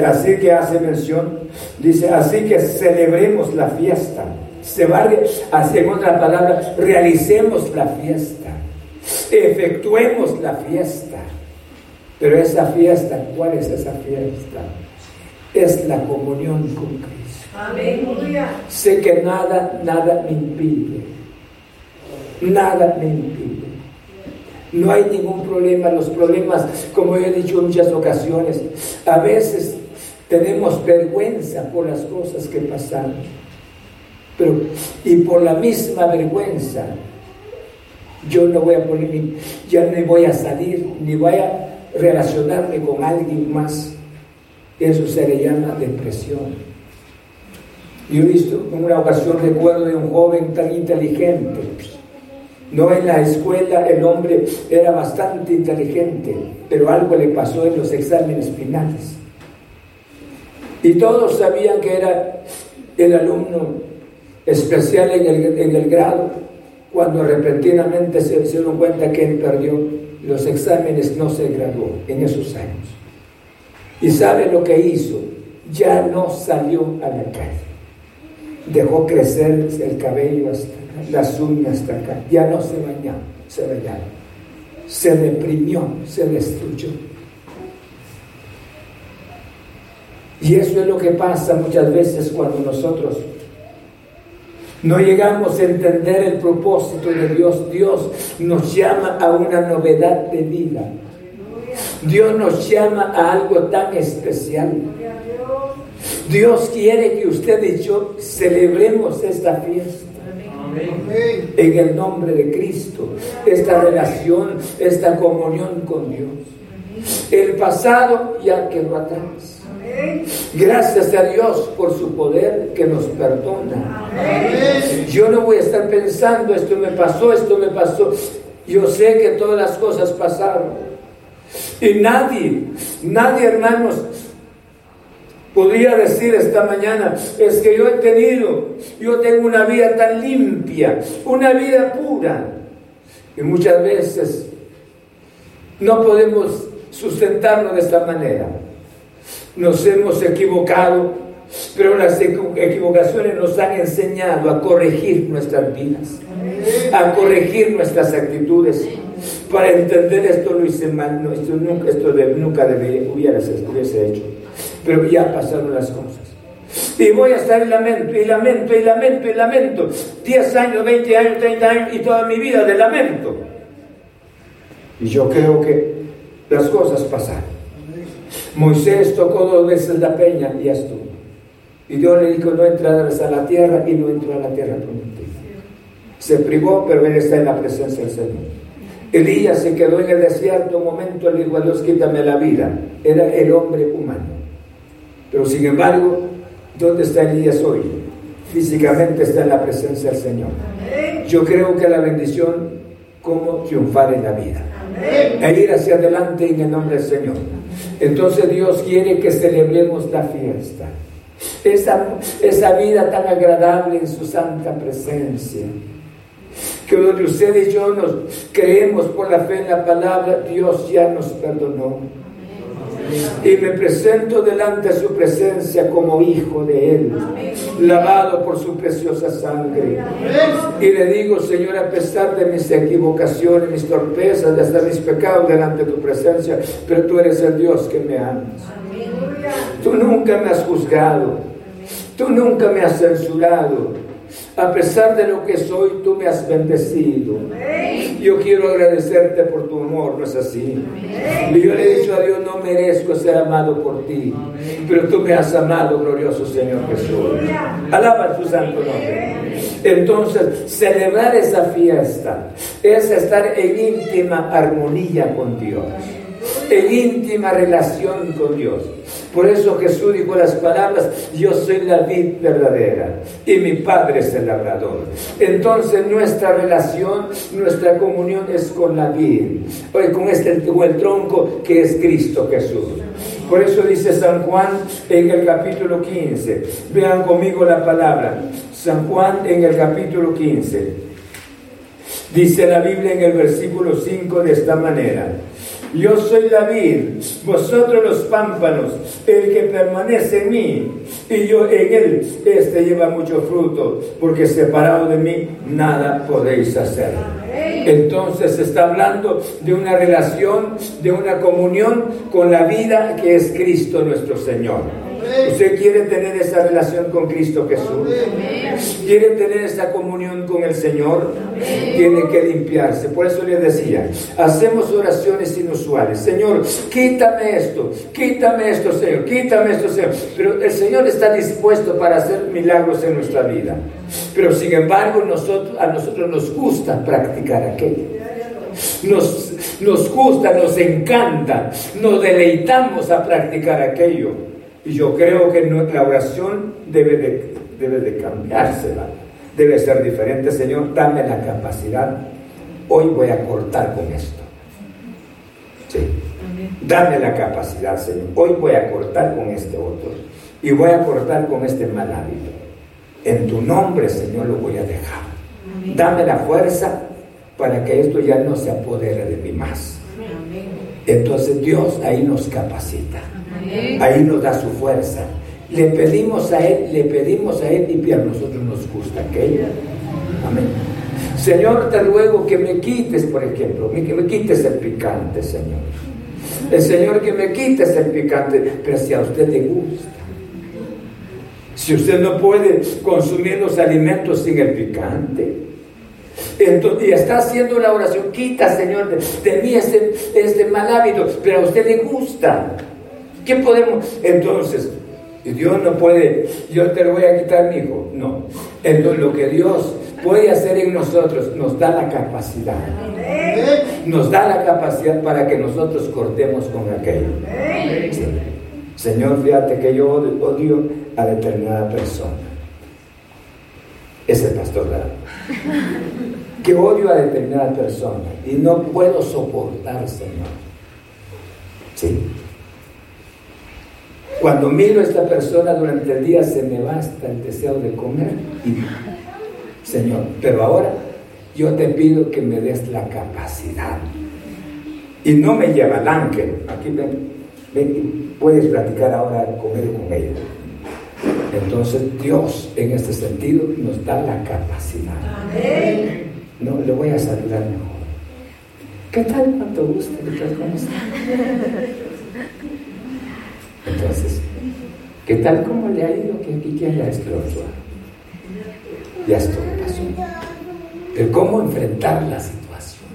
Así que hace mención, dice, así que celebremos la fiesta. Se va, hacemos la palabra, realicemos la fiesta. Efectuemos la fiesta. Pero esa fiesta, ¿cuál es esa fiesta? Es la comunión con Cristo. Amén. Sé que nada, nada me impide nada me impide. No hay ningún problema. Los problemas, como he dicho en muchas ocasiones, a veces tenemos vergüenza por las cosas que pasamos. Pero, y por la misma vergüenza, yo no voy a poner, ya no voy a salir, ni voy a relacionarme con alguien más. Eso se le llama depresión. Yo he visto en una ocasión, recuerdo de un joven tan inteligente, no en la escuela el hombre era bastante inteligente, pero algo le pasó en los exámenes finales. Y todos sabían que era el alumno especial en el, en el grado, cuando repentinamente se, dieron cuenta que él perdió los exámenes, no se graduó en esos años. ¿Y sabe lo que hizo? Ya no salió a la calle. Dejó crecer el cabello hasta las uñas hasta acá, ya no se bañó, se bañaba, se deprimió, se destruyó. Y eso es lo que pasa muchas veces cuando nosotros No llegamos a entender el propósito de Dios. Dios nos llama a una novedad de vida. Dios nos llama a algo tan especial. Dios quiere que usted y yo celebremos esta fiesta. En el nombre de Cristo, esta relación, esta comunión con Dios. El pasado ya quedó atrás. Gracias a Dios por su poder que nos perdona. Yo no voy a estar pensando, esto me pasó, esto me pasó. Yo sé que todas las cosas pasaron. Y nadie, nadie hermanos, podría decir esta mañana, es que yo he tenido, yo tengo una vida tan limpia, una vida pura. Y muchas veces no podemos sustentarlo de esta manera. Nos hemos equivocado, pero las equivocaciones nos han enseñado a corregir nuestras vidas, a corregir nuestras actitudes. Para entender esto lo hice mal, no, esto nunca, esto nunca debería, hubiese hecho. Pero ya pasaron las cosas. Y voy a estar en lamento, y lamento, y lamento, y lamento. 10 años, 20 años, 30 años y toda mi vida de lamento. Y yo creo que las cosas pasaron. Moisés tocó dos veces la peña y ya estuvo. Y Dios le dijo, no entrarás a la tierra y no entró a la tierra prometida. Se privó, pero él está en la presencia del Señor. Elías se quedó en el desierto un momento, le dijo a Dios, quítame la vida. Era el hombre humano. Pero sin embargo, ¿dónde está Elías hoy? Físicamente está en la presencia del Señor. Yo creo que la bendición, como triunfar en la vida. E ir hacia adelante en el nombre del Señor. Entonces Dios quiere que celebremos la fiesta. Esa, esa vida tan agradable en su santa presencia. Que donde usted y yo nos creemos por la fe en la palabra, Dios ya nos perdonó. Y me presento delante de su presencia como hijo de Él, lavado por su preciosa sangre. Y le digo, Señor, a pesar de mis equivocaciones, mis torpezas, de hasta mis pecados delante de tu presencia, pero tú eres el Dios que me amas. Tú nunca me has juzgado. Tú nunca me has censurado. A pesar de lo que soy, tú me has bendecido. Yo quiero agradecerte por tu amor, ¿no es así? Y yo le he dicho a Dios, no merezco ser amado por ti, pero tú me has amado, glorioso Señor Jesús. Alaba tu santo nombre. Entonces, celebrar esa fiesta es estar en íntima armonía con Dios, en íntima relación con Dios. Por eso Jesús dijo las palabras, yo soy la vid verdadera y mi Padre es el labrador. Entonces nuestra relación, nuestra comunión es con la vid, con, este, con el tronco que es Cristo Jesús. Por eso dice San Juan en el capítulo 15. Vean conmigo la palabra. San Juan en el capítulo 15. Dice la Biblia en el versículo 5 de esta manera. Yo soy David, vosotros los pámpanos, el que permanece en mí y yo en él, este lleva mucho fruto, porque separado de mí nada podéis hacer. Entonces se está hablando de una relación, de una comunión con la vida que es Cristo nuestro Señor. Usted quiere tener esa relación con Cristo Jesús. Quiere tener esa comunión con el Señor. Tiene que limpiarse. Por eso les decía, hacemos oraciones inusuales. Señor, quítame esto, quítame esto, Señor, quítame esto, Señor. Pero el Señor está dispuesto para hacer milagros en nuestra vida. Pero sin embargo, nosotros, a nosotros nos gusta practicar aquello. Nos, nos gusta, nos encanta, nos deleitamos a practicar aquello. Y yo creo que la oración debe de, debe de cambiársela, debe ser diferente. Señor, dame la capacidad. Hoy voy a cortar con esto. Sí. Dame la capacidad, Señor. Hoy voy a cortar con este otro. Y voy a cortar con este mal hábito. En tu nombre, Señor, lo voy a dejar. Dame la fuerza para que esto ya no se apodere de mí más. Entonces Dios ahí nos capacita. Ahí nos da su fuerza. Le pedimos a Él, le pedimos a Él y a nosotros nos gusta aquello. Amén. Señor, te ruego que me quites, por ejemplo, que me quites el picante, Señor. El Señor que me quites el picante, pero si a usted le gusta. Si usted no puede consumir los alimentos sin el picante, y está haciendo la oración, quita Señor de, mí este, este mal hábito, pero a usted le gusta. ¿Qué podemos? Entonces, Dios no puede, yo te lo voy a quitar, mi hijo. No. Entonces, lo que Dios puede hacer en nosotros nos da la capacidad. Nos da la capacidad para que nosotros cortemos con aquello. Señor, fíjate que yo odio a determinada persona. Es el pastor, ¿verdad? Que odio a determinada persona y no puedo soportar, Señor. Sí. Cuando miro a esta persona durante el día se me basta el deseo de comer y Señor, pero ahora yo te pido que me des la capacidad. Y no me lleva al ángel. Aquí ven, ven, puedes platicar ahora, comer con ella. Entonces Dios en este sentido nos da la capacidad. No, le voy a saludar mejor. ¿Qué tal? ¿Cuánto gusto? ¿Cómo está? Entonces, ¿qué tal cómo le ha ido que aquí quién la explotó? Ya esto pasó. El cómo enfrentar la situación.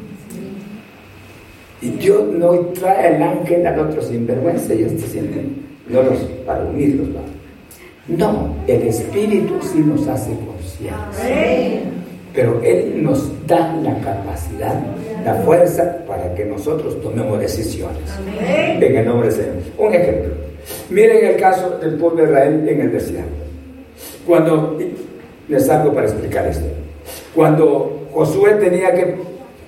Y Dios no trae al ángel al otro sinvergüenza y este siempre, no los para unirlos, no, el Espíritu sí nos hace conciencia. Pero Él nos da la capacidad, la fuerza para que nosotros tomemos decisiones. En el nombre de Señor. Un ejemplo. Miren el caso del pueblo de Israel en el desierto. Cuando, les salgo para explicar esto. Cuando Josué tenía que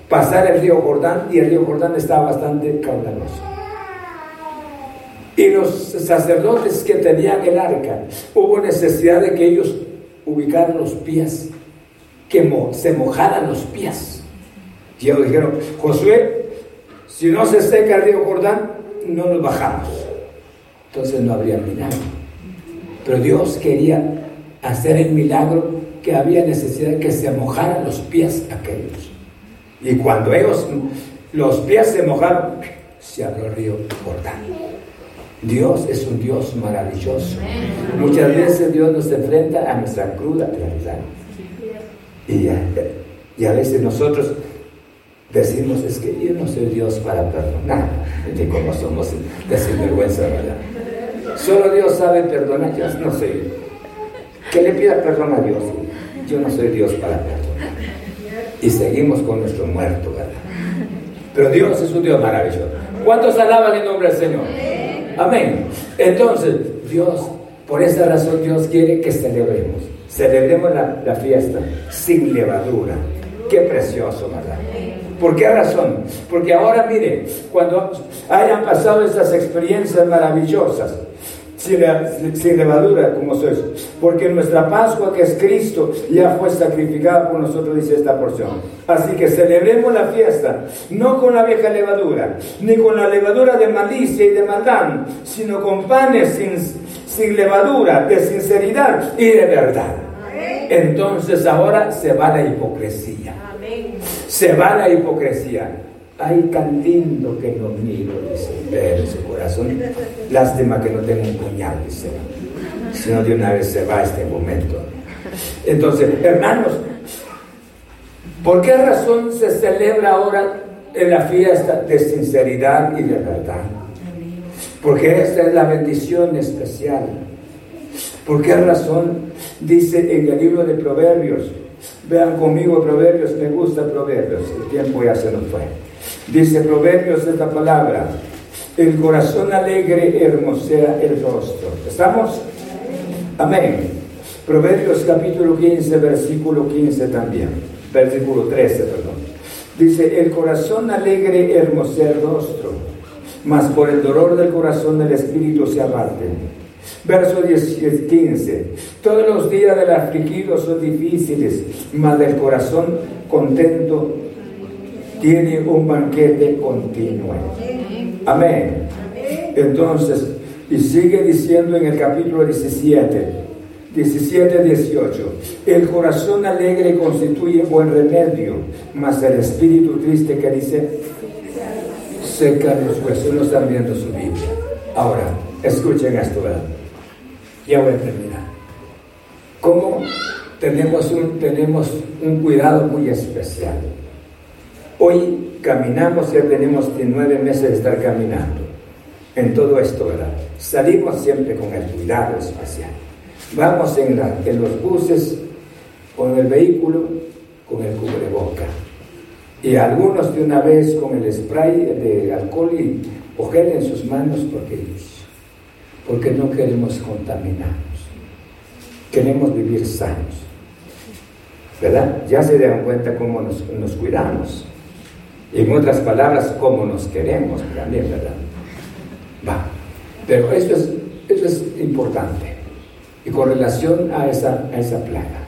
pasar el río Jordán y el río Jordán estaba bastante caudaloso y los sacerdotes que tenían el arca, hubo necesidad de que ellos ubicaran los pies, que se mojaran los pies. Y ellos dijeron, Josué, si no se seca el río Jordán, no nos bajamos. Entonces no habría milagro. Pero Dios quería hacer el milagro que había necesidad de que se mojaran los pies aquellos. Y cuando ellos, los pies se mojaron, se abrió el río Jordán. Dios es un Dios maravilloso. Muchas veces Dios nos enfrenta a nuestra cruda realidad. Y a, veces nosotros decimos, es que yo no soy Dios para perdonar. Y como somos de sinvergüenza, ¿verdad? Solo Dios sabe perdonar, yo no soy. Que le pida perdón a Dios. Yo no soy Dios para perdonar. Y seguimos con nuestro muerto, ¿verdad? Pero Dios es un Dios maravilloso. ¿Cuántos alaban el nombre del Señor? Amén. Entonces, Dios, por esa razón Dios quiere que celebremos. Celebremos la, fiesta sin levadura. Qué precioso, ¿verdad? ¿Por qué razón? Porque ahora mire, cuando hayan pasado estas experiencias maravillosas, sin, levadura como sois. Porque nuestra Pascua, que es Cristo, ya fue sacrificada por nosotros, dice esta porción. Así que celebremos la fiesta, no con la vieja levadura, ni con la levadura de malicia y de maldad, sino con panes sin, sin levadura, de sinceridad y de verdad. Entonces ahora se va la hipocresía. Se va la hipocresía. Ay, tan que lo miro, dice, en su corazón. Lástima que no tengo un puñal, dice. Sino de una vez se va este momento. Entonces, hermanos, ¿por qué razón se celebra ahora en la fiesta de sinceridad y de verdad? Porque esta es la bendición especial. ¿Por qué razón dice en el libro de Proverbios? Vean conmigo Proverbios, me gusta Proverbios, el tiempo ya se nos fue. Dice Proverbios esta palabra, el corazón alegre hermosea el rostro. ¿Estamos? Amén. Proverbios capítulo 15, versículo 15 también. Versículo 13, perdón. Dice, el corazón alegre hermosea el rostro, mas por el dolor del corazón el espíritu se abate. Verso 10, 15. Todos los días del afligido son difíciles, mas del corazón contento tiene un banquete continuo. Amén. Entonces, y sigue diciendo en el capítulo 17, 17, 18, el corazón alegre constituye buen remedio, mas el espíritu triste que dice, seca los huesos, no están viendo su Biblia. Ahora, escuchen esto, ¿verdad? Ya voy a terminar. ¿Cómo tenemos un, tenemos un cuidado muy especial? Hoy caminamos, ya tenemos nueve meses de estar caminando en todo esto, ¿verdad? Salimos siempre con el cuidado especial. Vamos en, los buses, con el vehículo, con el cubreboca. Y algunos de una vez con el spray de alcohol y, o en sus manos porque, porque no queremos contaminarnos. Queremos vivir sanos. ¿Verdad? Ya se dan cuenta cómo nos cuidamos. Y en otras palabras, cómo nos queremos también, ¿verdad? Va. Pero esto es, esto es importante. Y con relación a esa, a esa plaga.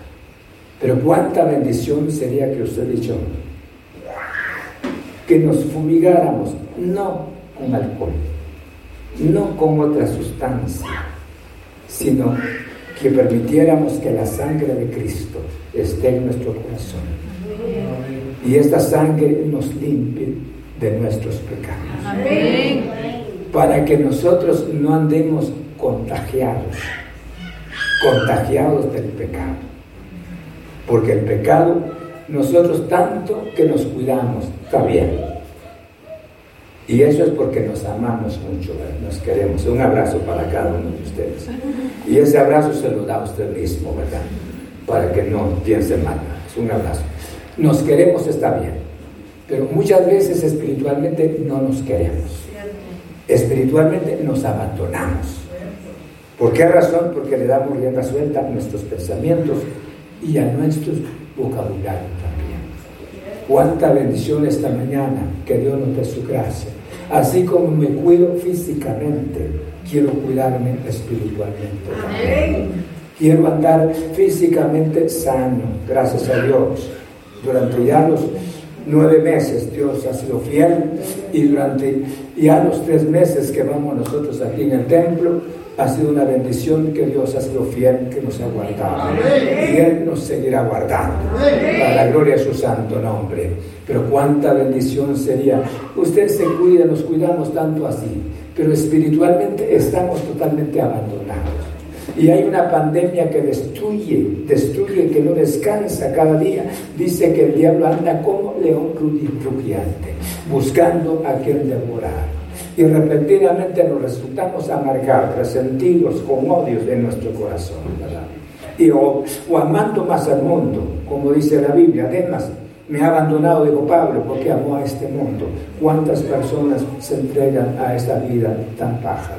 Pero cuánta bendición sería que usted dicho que nos fumigáramos, no con alcohol, no con otra sustancia, sino que permitiéramos que la sangre de Cristo esté en nuestro corazón. Y esta sangre nos limpie de nuestros pecados. Para que nosotros no andemos contagiados, contagiados del pecado. Porque el pecado, nosotros tanto que nos cuidamos, está bien. Y eso es porque nos amamos mucho, nos queremos. Un abrazo para cada uno de ustedes. Y ese abrazo se lo da a usted mismo, ¿verdad? Para que no piense mal. Es un abrazo. Nos queremos, está bien. Pero muchas veces espiritualmente no nos queremos. Espiritualmente nos abandonamos. ¿Por qué razón? Porque le damos rienda suelta a nuestros pensamientos y a nuestros vocabularios también. Cuánta bendición esta mañana que Dios nos dé su gracia. Así como me cuido físicamente, quiero cuidarme espiritualmente. Amén. Quiero andar físicamente sano, gracias a Dios. Durante ya los nueve meses Dios ha sido fiel y durante ya los tres meses que vamos nosotros aquí en el templo, ha sido una bendición que Dios ha sido fiel, que nos ha guardado. Y Él nos seguirá guardando. Para la gloria de su santo nombre. Pero cuánta bendición sería. Usted se cuida, nos cuidamos tanto así. Pero espiritualmente estamos totalmente abandonados. Y hay una pandemia que destruye, destruye, que no descansa cada día. Dice que el diablo anda como león rugiente, buscando a quien devorar y repentinamente nos resultamos amargados, resentidos, con odios en nuestro corazón, ¿verdad? Y o, amando más al mundo, como dice la Biblia, además me ha abandonado, digo Pablo, porque amó a este mundo. ¿Cuántas personas se entregan a esta vida tan baja?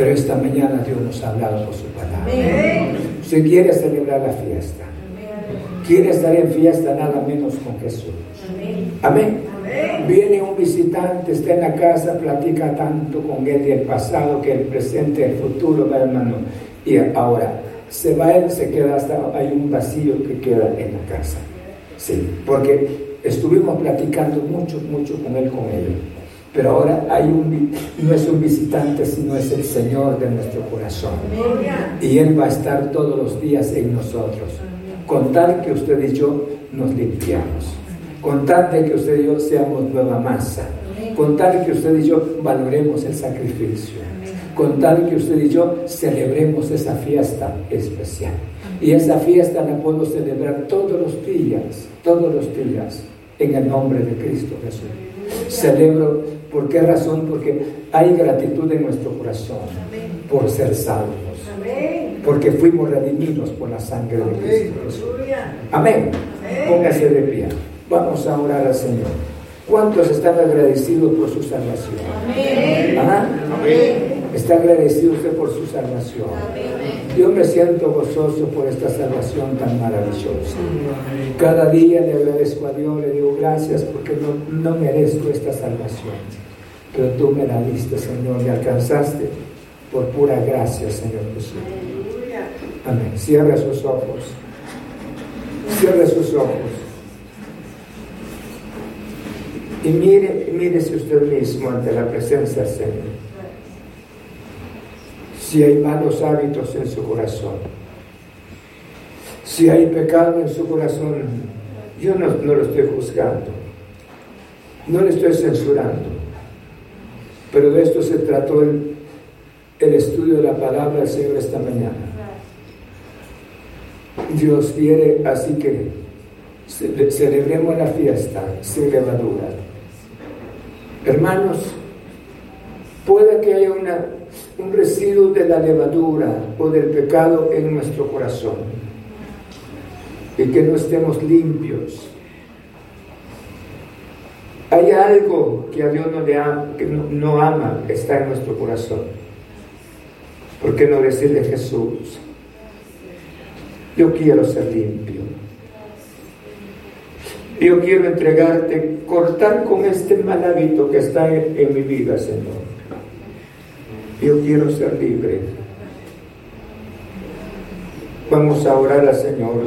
Pero esta mañana Dios nos ha hablado por su palabra. Si quiere celebrar la fiesta, quiere estar en fiesta nada menos con Jesús. Amén. Viene un visitante, está en la casa, platica tanto con él del pasado, que el presente, el futuro, hermano. Y ahora se va él, se queda hasta, hay un vacío que queda en la casa. Sí, porque estuvimos platicando mucho, mucho con él, con él. Pero ahora hay un, no es un visitante, sino es el Señor de nuestro corazón. Y Él va a estar todos los días en nosotros. Con tal que usted y yo nos limpiamos. Con tal de que usted y yo seamos nueva masa, con tal que usted y yo valoremos el sacrificio, con tal que usted y yo celebremos esa fiesta especial. Y esa fiesta la puedo celebrar todos los días, todos los días, en el nombre de Cristo Jesús. Celebro, ¿por qué razón? Porque hay gratitud en nuestro corazón por ser salvos, porque fuimos redimidos por la sangre de Cristo. Amén. Póngase de pie. Vamos a orar al Señor. ¿Cuántos están agradecidos por su salvación? Amén. Amén. ¿Está agradecido usted por su salvación? Amén. Yo me siento gozoso por esta salvación tan maravillosa. Cada día le agradezco a Dios, le digo gracias porque no, no merezco esta salvación. Pero tú me la diste, Señor, me alcanzaste por pura gracia, Señor Jesús. Amén. Cierra sus ojos. Cierra sus ojos. Y mire, mírese usted mismo ante la presencia del Señor. Si hay malos hábitos en su corazón, si hay pecado en su corazón, yo no, lo estoy juzgando, no le estoy censurando, pero de esto se trató el, estudio de la palabra del Señor esta mañana. Dios quiere, así que celebremos la fiesta sin levadura. Hermanos, puede que haya una, un residuo de la levadura o del pecado en nuestro corazón y que no estemos limpios. Hay algo que a Dios no le ama, que no, ama, está en nuestro corazón. ¿Por qué no decirle Jesús? Yo quiero ser limpio. Yo quiero entregarte, cortar con este mal hábito que está en mi vida, Señor. Yo quiero ser libre. Vamos a orar al Señor.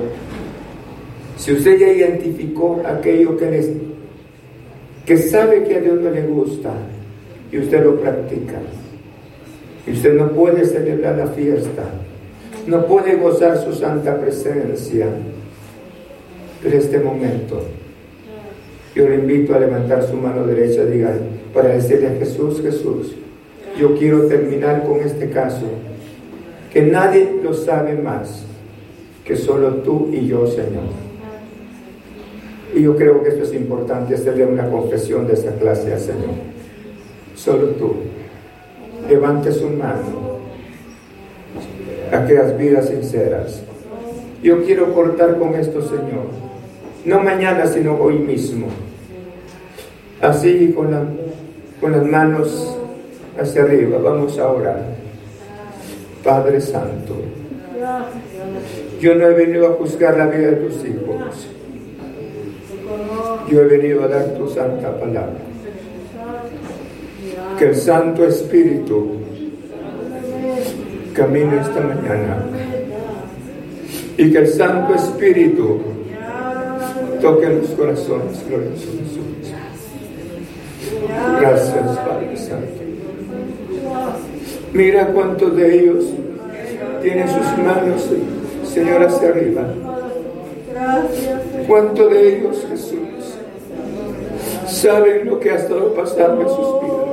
Si usted ya identificó aquello que, les, que sabe que a Dios no le gusta y usted lo practica, y usted no puede celebrar la fiesta, no puede gozar su santa presencia, en este momento, yo le invito a levantar su mano derecha, diga, para decirle a Jesús, Jesús, yo quiero terminar con este caso, que nadie lo sabe más que solo tú y yo, Señor. Y yo creo que esto es importante, hacerle una confesión de esta clase al Señor. Solo tú. Levante su mano. Aquellas vidas sinceras. Yo quiero cortar con esto, Señor. No mañana, sino hoy mismo. Así con, la, con las manos hacia arriba. Vamos a orar. Padre Santo. Yo no he venido a juzgar la vida de tus hijos yo he venido a dar tu santa palabra. Que el Santo Espíritu camine esta mañana y que el Santo Espíritu toque los corazones gloriosos Gracias, Padre Santo. Mira cuántos de ellos tienen sus manos, Señor, hacia arriba. ¿Cuántos de ellos, Jesús, saben lo que ha estado pasando en sus vidas.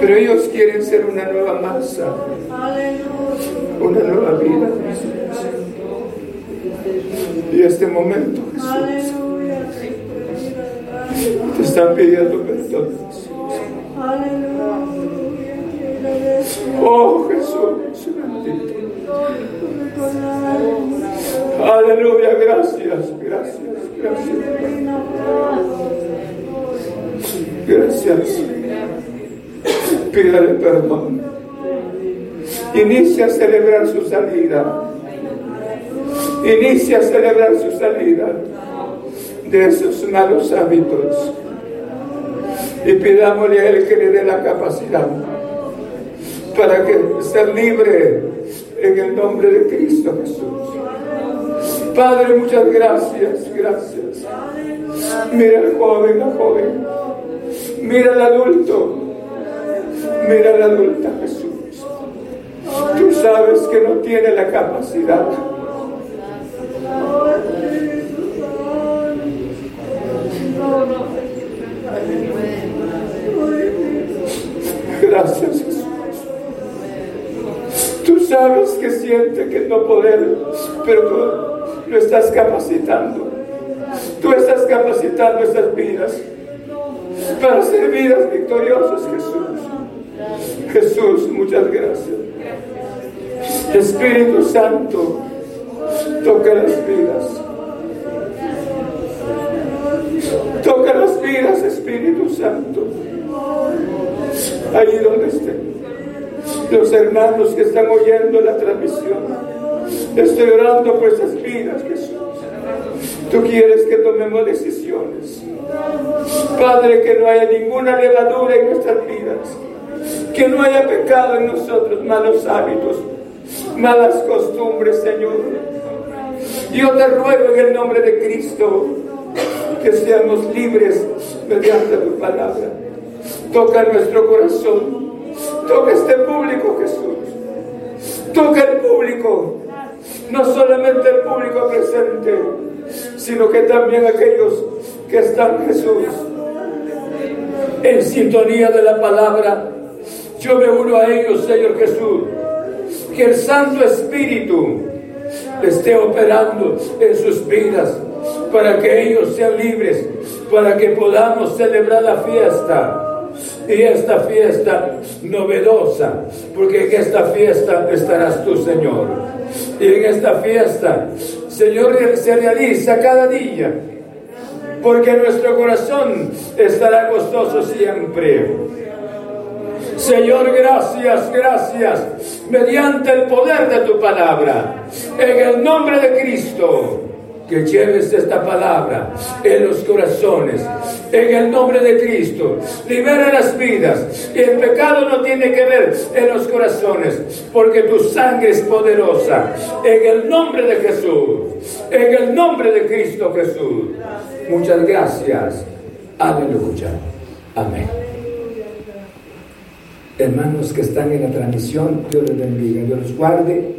Pero ellos quieren ser una nueva masa, una nueva vida. Y este momento, Jesús, te están pidiendo perdón. Oh Jesús, bendito. Aleluya, gracias, gracias, gracias. Gracias. Pídale perdón. Inicia a celebrar su salida. Inicia a celebrar su salida de esos malos hábitos. Y pidámosle a Él que le dé la capacidad para que ser libre en el nombre de Cristo Jesús. Padre, muchas gracias, gracias. Mira al joven, la joven. Mira al adulto. Mira a la adulta Jesús. Tú sabes que no tiene la capacidad. Gracias sabes que siente que no poder, pero tú lo estás capacitando. Tú estás capacitando esas vidas para ser vidas victoriosas, Jesús. Jesús, muchas gracias. Espíritu Santo, toca las vidas. Toca las vidas, Espíritu Santo. Allí donde estén. Los hermanos que están oyendo la transmisión. Estoy orando por esas vidas, Jesús. Tú quieres que tomemos decisiones. Padre, que no haya ninguna levadura en nuestras vidas. Que no haya pecado en nosotros, malos hábitos, malas costumbres, Señor. Yo te ruego en el nombre de Cristo que seamos libres mediante tu palabra. Toca nuestro corazón. Toca este público, Jesús. Toca el público. No solamente el público presente, sino que también aquellos que están Jesús en sintonía de la palabra. Yo me uno a ellos, Señor Jesús. Que el Santo Espíritu esté operando en sus vidas para que ellos sean libres, para que podamos celebrar la fiesta. Y esta fiesta novedosa, porque en esta fiesta estarás tú, Señor. Y en esta fiesta, Señor, se realiza cada día, porque nuestro corazón estará gozoso siempre. Señor, gracias, gracias, mediante el poder de tu palabra, en el nombre de Cristo que lleves esta palabra en los corazones, en el nombre de Cristo. Libera las vidas. Y el pecado no tiene que ver en los corazones, porque tu sangre es poderosa. En el nombre de Jesús, en el nombre de Cristo Jesús. Muchas gracias. Aleluya. Amén. Hermanos que están en la transmisión, Dios les bendiga, Dios los guarde.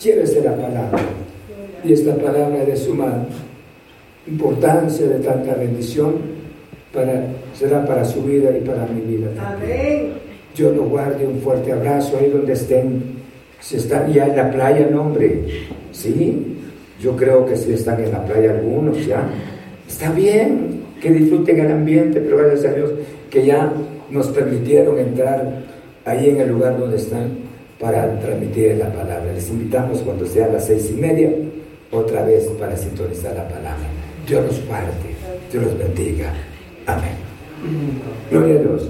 Llévese la palabra y esta palabra de suma importancia, de tanta bendición, para, será para su vida y para mi vida. Amén. Yo lo guarde un fuerte abrazo ahí donde estén. Si están ya en la playa, no hombre. Sí, yo creo que si están en la playa algunos ya. Está bien, que disfruten el ambiente, pero gracias a Dios que ya nos permitieron entrar ahí en el lugar donde están para transmitir la palabra. Les invitamos cuando sea a las seis y media otra vez para sintonizar la palabra. Dios los guarde, Dios los bendiga. Amén. Gloria a Dios.